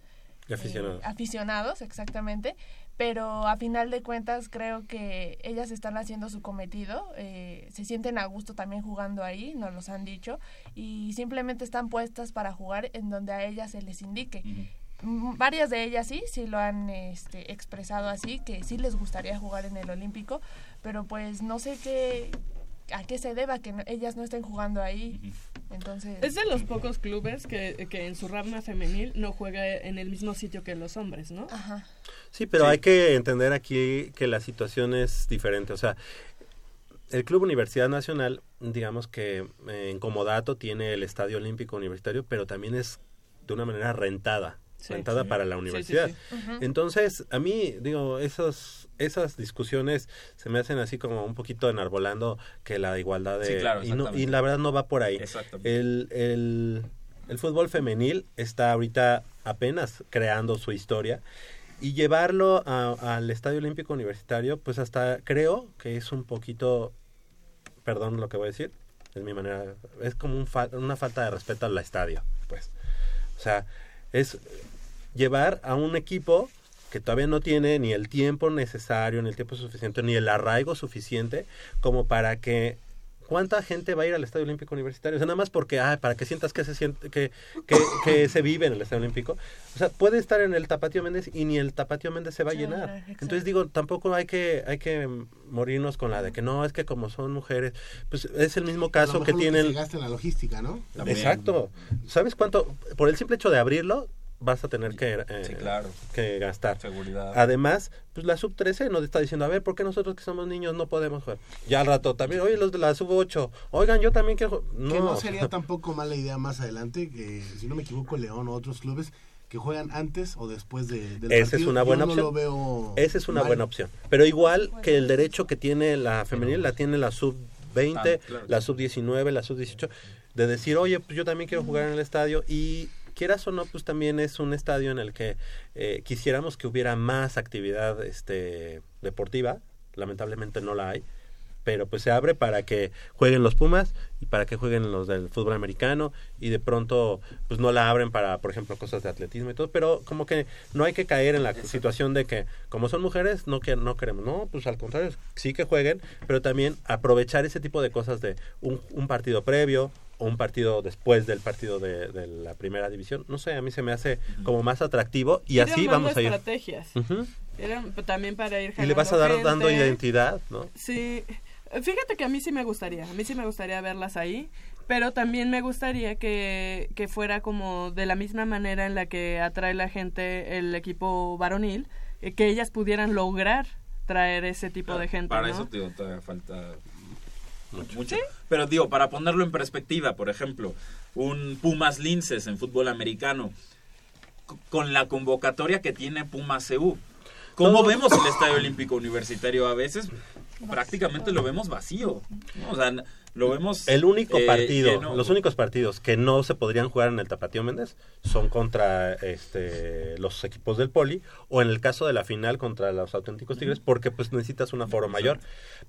aficionados. eh, aficionados, exactamente, pero a final de cuentas creo que ellas están haciendo su cometido, eh, se sienten a gusto también jugando ahí, nos los han dicho, y simplemente están puestas para jugar en donde a ellas se les indique. Mm, Varias de ellas sí, sí lo han este, expresado así, que sí les gustaría jugar en el Olímpico, pero pues no sé qué, a qué se deba que no- ellas no estén jugando ahí. Entonces... Es de los pocos clubes que, que en su rama femenil no juega en el mismo sitio que los hombres, ¿no? Ajá. Sí, pero hay que entender aquí que la situación es diferente. O sea, el Club Universidad Nacional, digamos que eh, en comodato tiene el Estadio Olímpico Universitario, pero también es de una manera rentada. Sí. rentada Sí. para la Sí, sí, universidad. sí. Entonces, a mí, digo, esos, esas discusiones se me hacen así como un poquito enarbolando que la igualdad de... Sí, claro, y, no- y la verdad no va por ahí. Exactamente. El, el, El fútbol femenil está ahorita apenas creando su historia y llevarlo a- al Estadio Olímpico Universitario, pues hasta creo que es un poquito, perdón lo que voy a decir, es mi manera, es como un fa- una falta de respeto al estadio, pues. O sea, es llevar a un equipo que todavía no tiene ni el tiempo necesario, ni el tiempo suficiente, ni el arraigo suficiente como para que ¿Cuánta gente va a ir al Estadio Olímpico Universitario? O sea, nada más porque, ah, para que sientas que se siente, que, que, que (coughs) se vive en el Estadio Olímpico. O sea, puede estar en el Tapatío Méndez y ni el Tapatío Méndez se va a llenar. Entonces digo, tampoco hay que, hay que morirnos con la de que no, es que como son mujeres, pues es el mismo A lo caso que tienen. se gasta en la logística, ¿no? Exacto. ¿Sabes cuánto? Por el simple hecho de abrirlo, vas a tener que, eh, claro. que gastar. Seguridad. Además, pues la sub 13 nos está diciendo, a ver, ¿por qué nosotros que somos niños no podemos jugar? Ya al rato también, oye, los de la sub 8, oigan, yo también quiero jugar. Que no No, sería (laughs) tampoco mala idea más adelante, que si no me equivoco, León o otros clubes que juegan antes o después de, del Esa es una yo buena no opción. lo veo Esa es una mal. buena opción. Pero igual que el derecho que tiene la femenil, la tiene la sub 20, Ah, claro. la sub 19, la sub 18, de decir, oye, pues yo también quiero jugar en el estadio y quieras o no, pues también es un estadio en el que eh, quisiéramos que hubiera más actividad este, deportiva. Lamentablemente no la hay. Pero pues se abre para que jueguen los Pumas y para que jueguen los del fútbol americano y de pronto pues no la abren para, por ejemplo, cosas de atletismo y todo. Pero como que no hay que caer en la situación de que como son mujeres no que no queremos. No, pues al contrario, sí que jueguen, pero también aprovechar ese tipo de cosas de un, un partido previo o un partido después del partido de, de la primera división. No sé, a mí se me hace como más atractivo y Ir así vamos a ir. estrategias. También para ir Y le vas a dar dando identidad, ¿no? Sí, fíjate que a mí sí me gustaría, a mí sí me gustaría verlas ahí, pero también me gustaría que, que fuera como de la misma manera en la que atrae la gente el equipo varonil, eh, que ellas pudieran lograr traer ese tipo de gente, Para ¿no? eso, digo, todavía falta mucho. Pero digo, para ponerlo en perspectiva, por ejemplo, un Pumas Linces en fútbol americano, con la convocatoria que tiene Pumas CU. ¿Cómo vemos el Estadio Olímpico Universitario a veces? Prácticamente lo vemos vacío. ¿no? O sea, lo vemos... El único eh, partido, los únicos partidos que no se podrían jugar en el Tapatío Méndez son contra este los equipos del Poli o en el caso de la final contra los auténticos Tigres porque pues necesitas un aforo mayor.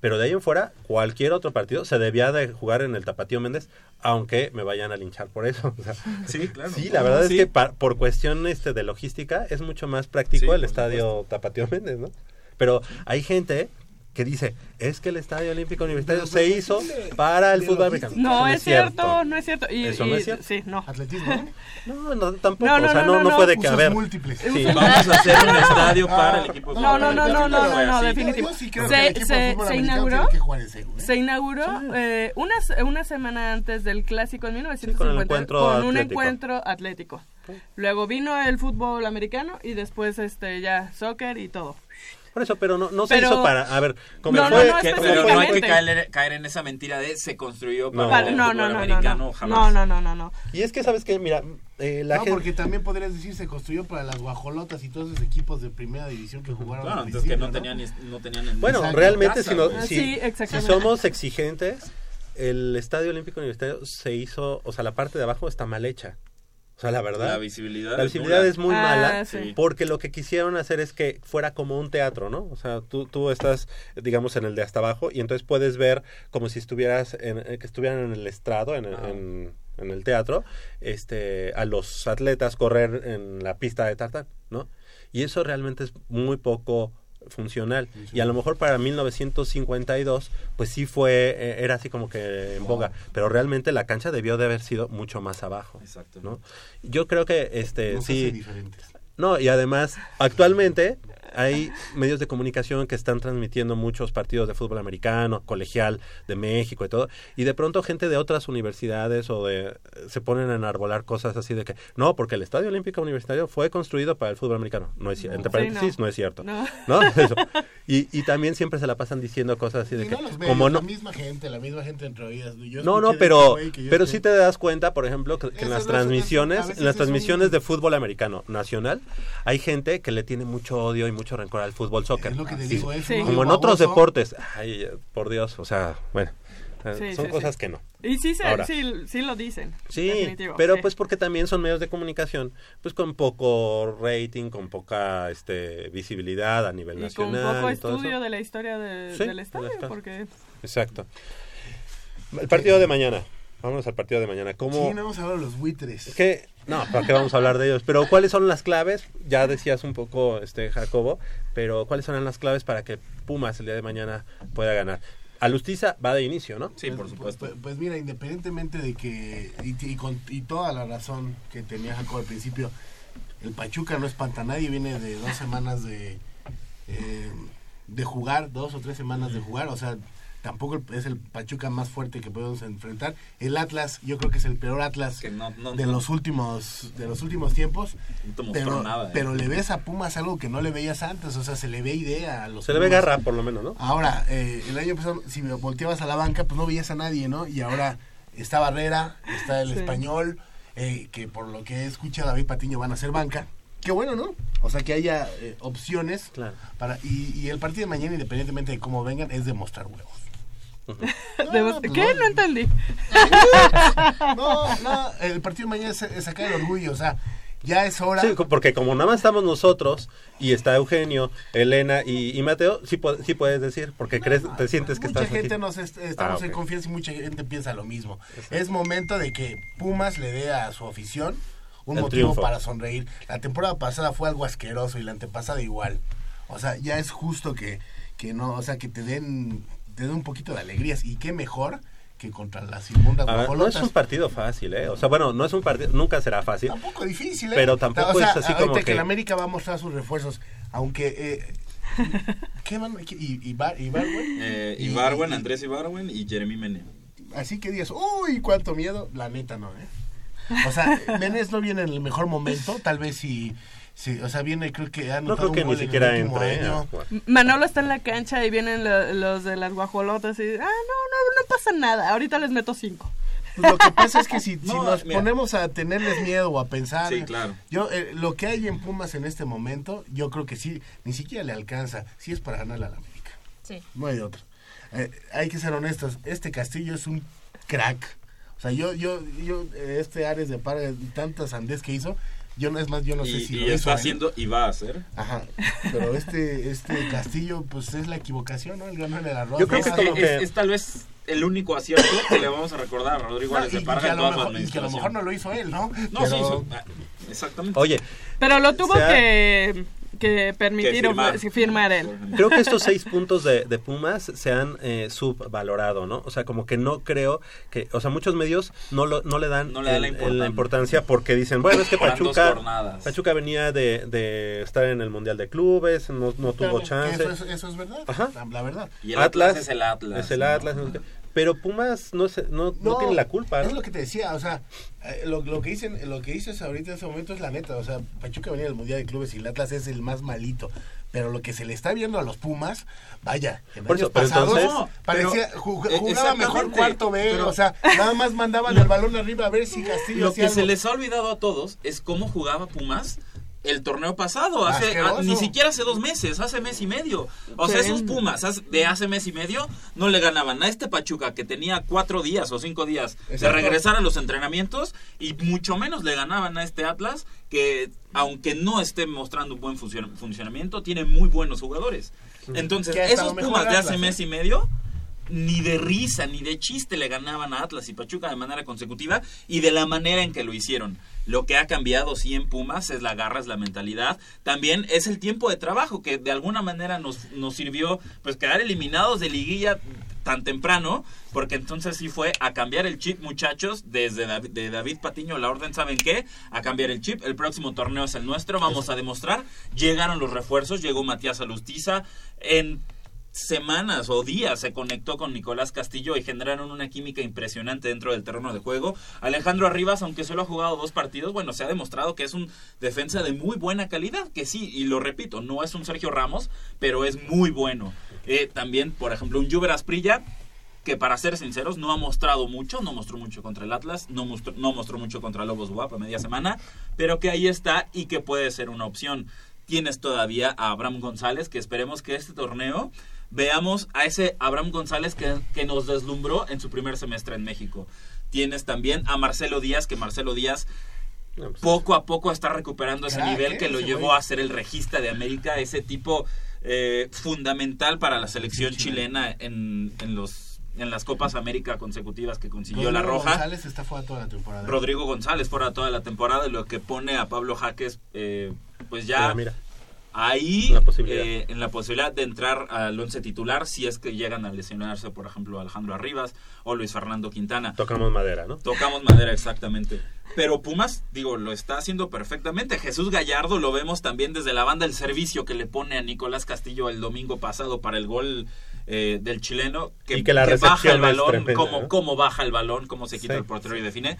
Pero de ahí en fuera, cualquier otro partido se debía de jugar en el Tapatío Méndez, aunque me vayan a linchar por eso. (laughs) o sea, Sí, claro. Sí, la verdad Sí. es que pa- por cuestión este de logística es mucho más práctico Sí, el estadio Tapatío Méndez, ¿no? Pero hay gente que dice, es que el Estadio Olímpico Universitario se hizo para el fútbol americano. No, es cierto, no es cierto. Y, Eso no es cierto. Sí, no. ¿Atletismo? (laughs) No, no, tampoco. No, no, o sea, no, no, no, no no. puede que Usos haber. múltiples. Sí. Vamos a (laughs) hacer un estadio para el equipo de No, fútbol no, no, no, americano. no, no, definitivo. Sí Se, se, inauguró, ¿eh? se inauguró eh, una, se- una semana antes del clásico en con el 1950 encuentro con un atlético. encuentro atlético. Luego vino el fútbol americano y después este ya soccer y todo. Por eso, pero no, no se Pero- hizo para. A ver, como No, no, fue. no, Que- específicamente. pero no hay que caer, caer en esa mentira de se construyó para el no, fútbol no, no, no, americano no. jamás. No, no, no, no, no. Y es que, ¿sabes qué? Mira, eh, la no, gente. porque también podrías decir se construyó para las guajolotas y todos esos equipos de primera división que jugaron. Claro, al entonces que no tenían, no tenían en- Bueno, realmente, casa, si, no-. Ah, si- sí, si somos exigentes, el Estadio Olímpico Universitario se hizo. O sea, la parte de abajo está mal hecha. O sea, la verdad. La visibilidad La es visibilidad es muy Ah, mala sí. porque lo que quisieron hacer es que fuera como un teatro, ¿no? O sea, tú, tú estás, digamos, en el de hasta abajo y entonces puedes ver como si estuvieras, en, eh, que estuvieran en el estrado, en, el- Ah. en, en el teatro, este, a los atletas correr en la pista de tartán, ¿no? Y eso realmente es muy poco funcional y a lo mejor para 1952 pues sí fue eh, era así como que en boga pero realmente la cancha debió de haber sido mucho más abajo Exacto. ¿no? Yo creo que este hace sí. No, y además, actualmente hay medios de comunicación que están transmitiendo muchos partidos de fútbol americano, colegial de México y todo, y de pronto gente de otras universidades o de se ponen a enarbolar cosas así de que no, porque el Estadio Olímpico Universitario fue construido para el fútbol americano. No es cier- entre Sí, paréntesis, no. no. es cierto. No. (laughs) ¿No? Eso. Y, y también siempre se la pasan diciendo cosas así de Y que no los medios, como la no misma gente, la misma gente entre oídas. Yo no, no, pero, este pero sí te das cuenta, por ejemplo, que, que en las transmisiones, en las un- transmisiones de fútbol americano nacional, hay gente que le tiene mucho odio y mucho rencor al fútbol soccer. Es lo que te Y digo, es Sí. uno como en baboso. otros deportes, ay, por Dios, o sea, bueno, Sí, son sí, cosas sí. que no. Y sí, se, Ahora, sí, sí lo dicen. Sí, definitivo, pero sí. pues porque también son medios de comunicación, pues con poco rating, con poca este, visibilidad a nivel Y con nacional. poco y todo eso. estudio de la historia de- Sí, del de la estadio, porque... Exacto. El partido de mañana. Vámonos al partido de mañana. ¿Cómo? Sí, no vamos a hablar de los buitres. ¿Qué? No, ¿para qué vamos a hablar de ellos? Pero ¿cuáles son las claves? Ya decías un poco, este Jacobo, pero ¿cuáles son las claves para que Pumas el día de mañana pueda ganar? Alustiza va de inicio, ¿no? Sí, por supuesto. Pues, pues mira, independientemente de que, y, y con y toda la razón que tenía Jacob al principio, el Pachuca no espanta a nadie, viene de dos semanas de, eh, de jugar, dos o tres semanas de jugar, o sea, tampoco es el Pachuca más fuerte que podemos enfrentar. El Atlas, yo creo que es el peor Atlas no- de no- los últimos de los últimos tiempos. No te mostró Pero, nada, ¿eh? pero le ves a Pumas algo que no le veías antes, o sea, se le ve idea a los Se le ve garra, por lo menos, ¿no? Ahora, eh, el año pasado, si me volteabas a la banca, pues no veías a nadie, ¿no? Y ahora está Barrera, está el Sí. español, eh, que por lo que he escuchado, David Patiño van a ser banca. Qué bueno, ¿no? O sea, que haya eh, opciones. Claro. para y, y el partido de mañana, independientemente de cómo vengan, es demostrar huevos. (laughs) Debo- pues ¿Qué? no. No entendí. (laughs) No, no, el partido de mañana es, es sacar el orgullo, o sea, ya es hora. Sí, porque como nada más estamos nosotros y está Eugenio, Elena y, y Mateo, sí, pu- sí puedes decir, porque crees, te sientes que mucha estás gente aquí. nos est- estamos Ah, en confianza y mucha gente piensa lo mismo. Es momento de que Pumas le dé a su afición un El motivo triunfo. para sonreír. La temporada pasada fue algo asqueroso y la antepasada igual. O sea, ya es justo que, que no, o sea, que te den, te den un poquito de alegrías y qué mejor que contra las inmundas ver, no es un partido fácil, ¿eh? O sea, bueno, no es un partido, nunca será fácil. Tampoco difícil, ¿eh? Pero tampoco O sea, es así como que... que... el América va a mostrar sus refuerzos, aunque... Eh, ¿Qué van? ¿Qué- ¿Y, y, Bar- y Barwen? Eh, Y- Ibarwen, y- Andrés Ibarwen y Jeremy Mene. Así que digas, uy, cuánto miedo, la neta no, ¿eh? O sea, Menes no viene en el mejor momento, tal vez si, si o sea, viene, creo que ha No anotado creo que un ni gol en el siquiera entre. ¿eh? Manolo está en la cancha y vienen lo- los de las guajolotas y... Ah, no, no, no pasa nada. Ahorita les meto cinco. Pues lo que pasa es que si, (laughs) si No, nos mira. ponemos a tenerles miedo o a pensar, Sí, claro. yo eh, lo que hay en Pumas en este momento, yo creo que sí, ni siquiera le alcanza, sí es para ganarle a la América. Sí. No hay otro. Eh, hay que ser honestos, este Castillo es un crack. O sea, yo, yo, yo, eh, este Ares de Parga, tantas andés que hizo, yo no es más, yo no sé si y lo hizo está él. haciendo y va a hacer. Ajá, pero este, este Castillo, pues es la equivocación, ¿no? El ganó en el arroz. Yo creo que Es, tal vez el único acierto que le vamos a recordar a Rodrigo No, y, de y Parga que a en lo toda su mejor, y que a lo mejor no lo hizo él, ¿no? No, sí, Pero- hizo- ah, exactamente. Oye, Pero lo tuvo sea- que, que permitir Que firmar. o- firmar él. creo que estos seis puntos de, de Pumas se han eh, subvalorado, ¿no? O sea, como que no creo que, o sea, muchos medios no lo, no le dan, No le dan la el- importancia. importancia porque dicen, bueno, es que Pachuca. Pachuca venía de, de estar en el Mundial de Clubes, no, tuvo que chance. Eso, es, eso es verdad, Ajá. la, verdad. Y el Atlas, es el Atlas. Es el ¿no? Atlas, no. Pero Pumas no, se- no, no, tiene la culpa, Es ¿no? lo que te decía, o sea, eh, lo, lo que dicen, lo que dices ahorita en ese momento es la neta, o sea, Pachuca venía del Mundial de Clubes y el Atlas es el más malito, pero lo que se le está viendo a los Pumas, vaya, en Por años eso, pasados entonces- parecía eh, jugaba mejor cuarto B, pero- o sea, nada más mandaban el balón arriba a ver si Castillo Lo que se algo. les ha olvidado a todos es cómo jugaba Pumas el torneo pasado, hace Asqueroso. a- ni siquiera hace dos meses, hace mes y medio. O sea, esos Pumas de hace mes y medio no le ganaban a este Pachuca que tenía cuatro días o cinco días de regresar a los entrenamientos y mucho menos le ganaban a este Atlas que aunque no esté mostrando un buen funcion- funcionamiento, tiene muy buenos jugadores. Entonces, esos Pumas de hace ¿eh? mes y medio ni de risa ni de chiste le ganaban a Atlas y Pachuca de manera consecutiva y de la manera en que lo hicieron. Lo que ha cambiado sí en Pumas es la garra, es la mentalidad. También es el tiempo de trabajo que de alguna manera nos, nos sirvió pues quedar eliminados de liguilla tan temprano, porque entonces sí fue a cambiar el chip, muchachos, desde David, de David Patiño, la orden, ¿saben qué? A cambiar el chip, el próximo torneo es el nuestro, vamos a demostrar. Llegaron los refuerzos, llegó Matías Alustiza, en semanas o días se conectó con Nicolás Castillo y generaron una química impresionante dentro del terreno de juego. Alejandro Arribas, aunque solo ha jugado dos partidos, bueno, se ha demostrado que es un defensa de muy buena calidad, que sí, y lo repito, no es un Sergio Ramos, pero es muy bueno. Eh, también, por ejemplo, un Juber Asprilla, que para ser sinceros no ha mostrado mucho, no mostró mucho contra el Atlas, no mostró, no mostró mucho contra Lobos Guap a media semana, pero que ahí está y que puede ser una opción. Tienes todavía a Abraham González, que esperemos que este torneo veamos a ese Abraham González que, que nos deslumbró en su primer semestre en México. Tienes también a Marcelo Díaz, que Marcelo Díaz poco a poco está recuperando ese Crack, nivel ¿eh? que lo llevó güey. a ser el regista de América, ese tipo eh, fundamental para la selección chilena en, en los en las Copas América consecutivas que consiguió la Rodrigo Roja. González está fuera toda la temporada. Rodrigo González fuera toda la temporada, lo que pone a Pablo Jaques, eh, pues ya Mira, mira. Ahí La eh, en la posibilidad de entrar al once titular si es que llegan a lesionarse, por ejemplo, Alejandro Arribas o Luis Fernando Quintana. Tocamos madera, ¿no? Tocamos madera, exactamente. Pero Pumas, digo, lo está haciendo perfectamente. Jesús Gallardo lo vemos también desde la banda El Servicio que le pone a Nicolás Castillo el domingo pasado para el gol eh, del chileno. Que, Y que la baja recepción el balón, tremenda, cómo, ¿no? cómo baja el balón, cómo se quita Sí. el portero y define.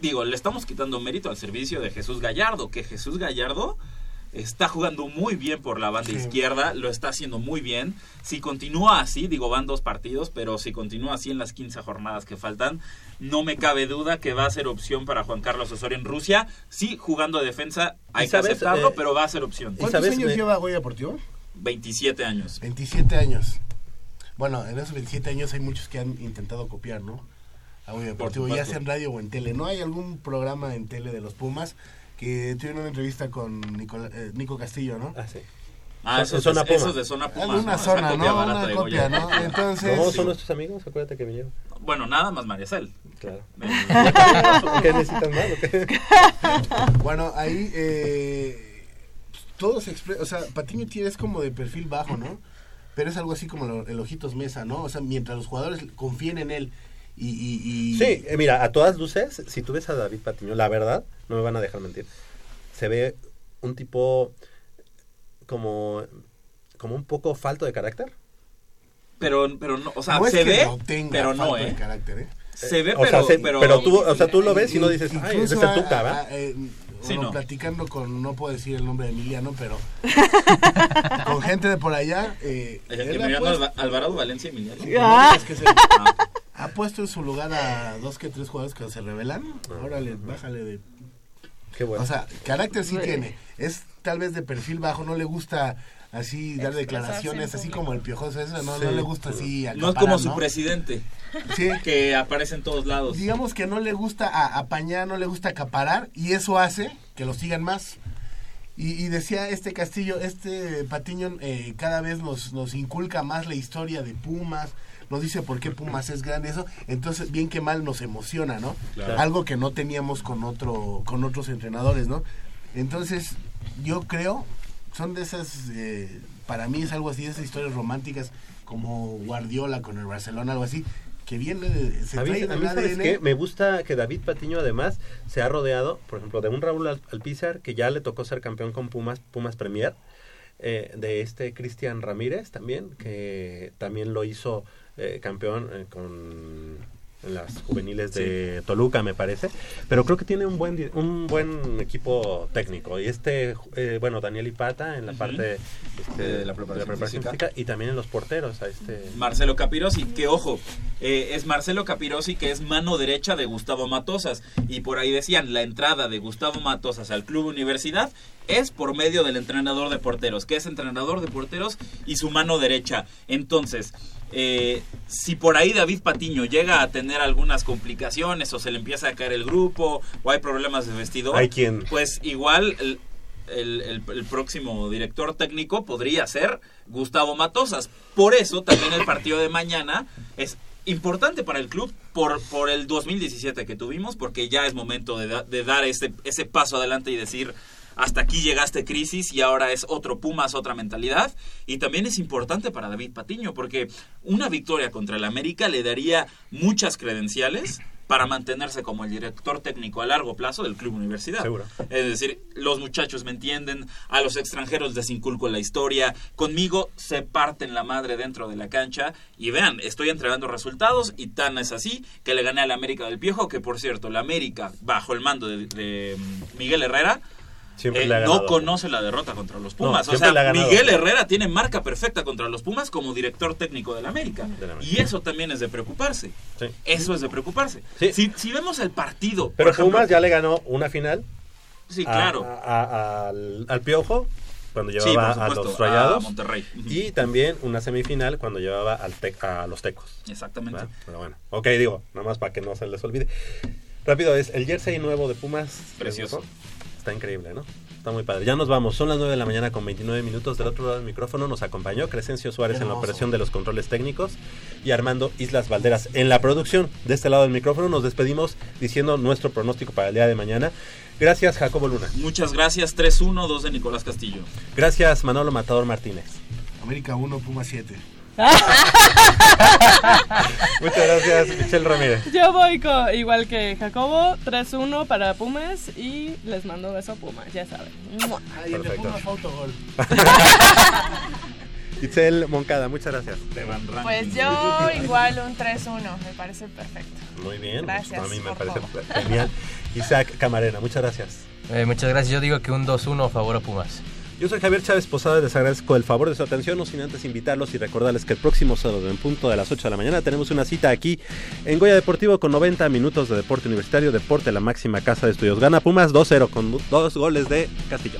Digo, le estamos quitando mérito al servicio de Jesús Gallardo, que Jesús Gallardo está jugando muy bien por la banda Sí. izquierda, lo está haciendo muy bien. Si continúa así, digo, van dos partidos, pero si continúa así en las 15 jornadas que faltan, no me cabe duda que va a ser opción para Juan Carlos Osorio en Rusia. Sí, jugando de defensa, hay que sabes, aceptarlo, eh, pero va a ser opción. ¿Cuántos años lleva Goya Deportivo? 27 años. 27 años. Bueno, en esos 27 años hay muchos que han intentado copiar, ¿no? A Goya Deportivo, ya sea en radio o en tele. ¿No hay algún programa en tele de los Pumas que tuvieron una entrevista con Nicola- eh, Nico Castillo, ¿no? Ah, sí. Ah, esos, Zona de, esos de zona Puma. Alguna ¿no? Esa zona, copia ¿no? barata Una copia. ¿no? (laughs) Entonces... No, son nuestros amigos, acuérdate que vinieron. Bueno, nada más Mariacel. Claro. (laughs) (laughs) ¿Qué necesitan más qué? Bueno, ahí eh, todo se expresa, o sea, Patiño tiene es como de perfil bajo, ¿no? Pero es algo así como lo- el Ojitos Mesa, ¿no? O sea, mientras los jugadores confíen en él y... y- y- Sí, eh, mira, a todas luces, si tú ves a David Patiño, la verdad, no me van a dejar mentir, se ve un tipo como, como un poco falto de carácter. Pero, pero no, o sea, No es se que ve, no tenga pero no, ¿eh? carácter, ¿eh? Se ve, O sea, pero, se- pero, pero tú, o sea, tú lo ves y no dices, ay, ese es el Tuca, eh, Sí, bueno, no. platicando con, no puedo decir el nombre de Emiliano, pero (laughs) con gente de por allá, eh, Emiliano puesto- Alva- Alvarado Valencia Emiliano. No digas que es él. (laughs) ha puesto en su lugar a dos que tres jugadores que se revelan. Órale, bájale de Qué bueno. O sea, carácter sí Sí. tiene. Es tal vez de perfil bajo, no le gusta así dar declaraciones, así como el piojoso ese, no, Sí. no le gusta así No es acaparar, como su ¿no? presidente, Sí. que aparece en todos lados. Digamos que no le gusta a- apañar, no le gusta acaparar y eso hace que lo sigan más. Y, y decía este Castillo, este Patiño eh, cada vez nos, nos inculca más la historia de Pumas, nos dice por qué Pumas es grande, eso, entonces bien que mal nos emociona, ¿no? Claro. Algo que no teníamos con otro, con otros entrenadores, ¿no? Entonces, yo creo, son de esas, eh, para mí es algo así, esas historias románticas como Guardiola con el Barcelona, algo así, que viene, de- se A mí, trae a mí, ¿sabes ADN. qué? Me gusta que David Patiño además se ha rodeado, por ejemplo, de un Raúl Al- Alpizar, que ya le tocó ser campeón con Pumas, Pumas Premier, eh, de este Cristian Ramírez también, que también lo hizo eh, campeón eh, con en las juveniles de Toluca, me parece. Pero creo que tiene un buen un buen equipo técnico. Y este, eh, bueno, Daniel Ipata en la parte este, De la preparación física. física y también en los porteros. A este Marcelo Capirosi, que ojo, eh, es Marcelo Capirosi que es mano derecha de Gustavo Matosas. Y por ahí decían, la entrada de Gustavo Matosas al Club Universidad es por medio del entrenador de porteros, que es entrenador de porteros y su mano derecha. Entonces, eh, si por ahí David Patiño llega a tener algunas complicaciones o se le empieza a caer el grupo o hay problemas de vestidor, Hay quien. pues igual el, el- el- el próximo director técnico podría ser Gustavo Matosas. Por eso también el partido de mañana es importante para el club por, por el 2017 que tuvimos, porque ya es momento de, da- de dar ese, ese paso adelante y decir, hasta aquí llegaste crisis y ahora es otro Pumas, otra mentalidad. Y también es importante para David Patiño, porque una victoria contra el América le daría muchas credenciales para mantenerse como el director técnico a largo plazo del Club Universidad. Seguro. Es decir, los muchachos me entienden, a los extranjeros les inculco la historia, conmigo se parten la madre dentro de la cancha y vean, estoy entregando resultados y tan es así que le gané al América del Piojo, que por cierto, la América, bajo el mando de, de, mm, Miguel Herrera, Siempre eh, no conoce la derrota contra los No, Pumas. o sea. Miguel Herrera tiene marca perfecta contra los Pumas como director técnico del América. América. Y eso también es de preocuparse. Sí. Eso es de preocuparse. Sí. Si, si vemos el partido, Pero ejemplo, Pumas ya le ganó una final Sí, claro. a- a- al, al Piojo cuando Sí, llevaba a los Rayados. a Monterrey. Y también una semifinal cuando llevaba al Tec- a los Tecos. Exactamente. ¿verdad? Pero bueno, ok, digo, nada más para que no se les olvide. Rápido, es el jersey nuevo de Pumas. ¿les Precioso. Está increíble, ¿no? Está muy padre. Ya nos vamos. Son las 9 de la mañana con 29 minutos. Del otro lado del micrófono nos acompañó Crescencio Suárez en la operación de los controles técnicos y Armando Islas Valderas en la producción. De este lado del micrófono nos despedimos diciendo nuestro pronóstico para el día de mañana. Gracias, Jacobo Luna. Muchas gracias. 3-1, 2 de Nicolás Castillo. Gracias, Manolo Matador Martínez. América 1, Puma 7. (laughs) Muchas gracias, Michelle Ramírez. Yo voy co- igual que Jacobo, 3-1 para Pumas y les mando beso a Pumas, ya saben. Ay, el de Perfecto. Puma fue autogol. (laughs) Itzel Moncada, muchas gracias. Pues yo igual un 3-1, me parece perfecto. Muy bien, Gracias, a mí me parece favor. genial. Isaac Camarena, muchas gracias. Eh, muchas gracias. Yo digo que un 2-1 a favor a Pumas. Yo soy Javier Chávez Posada, les agradezco el favor de su atención, no sin antes invitarlos y recordarles que el próximo sábado en punto de las 8 de la mañana tenemos una cita aquí en Goya Deportivo con 90 minutos de deporte universitario, deporte la máxima casa de estudios. Gana Pumas 2-0 con dos goles de Castillo.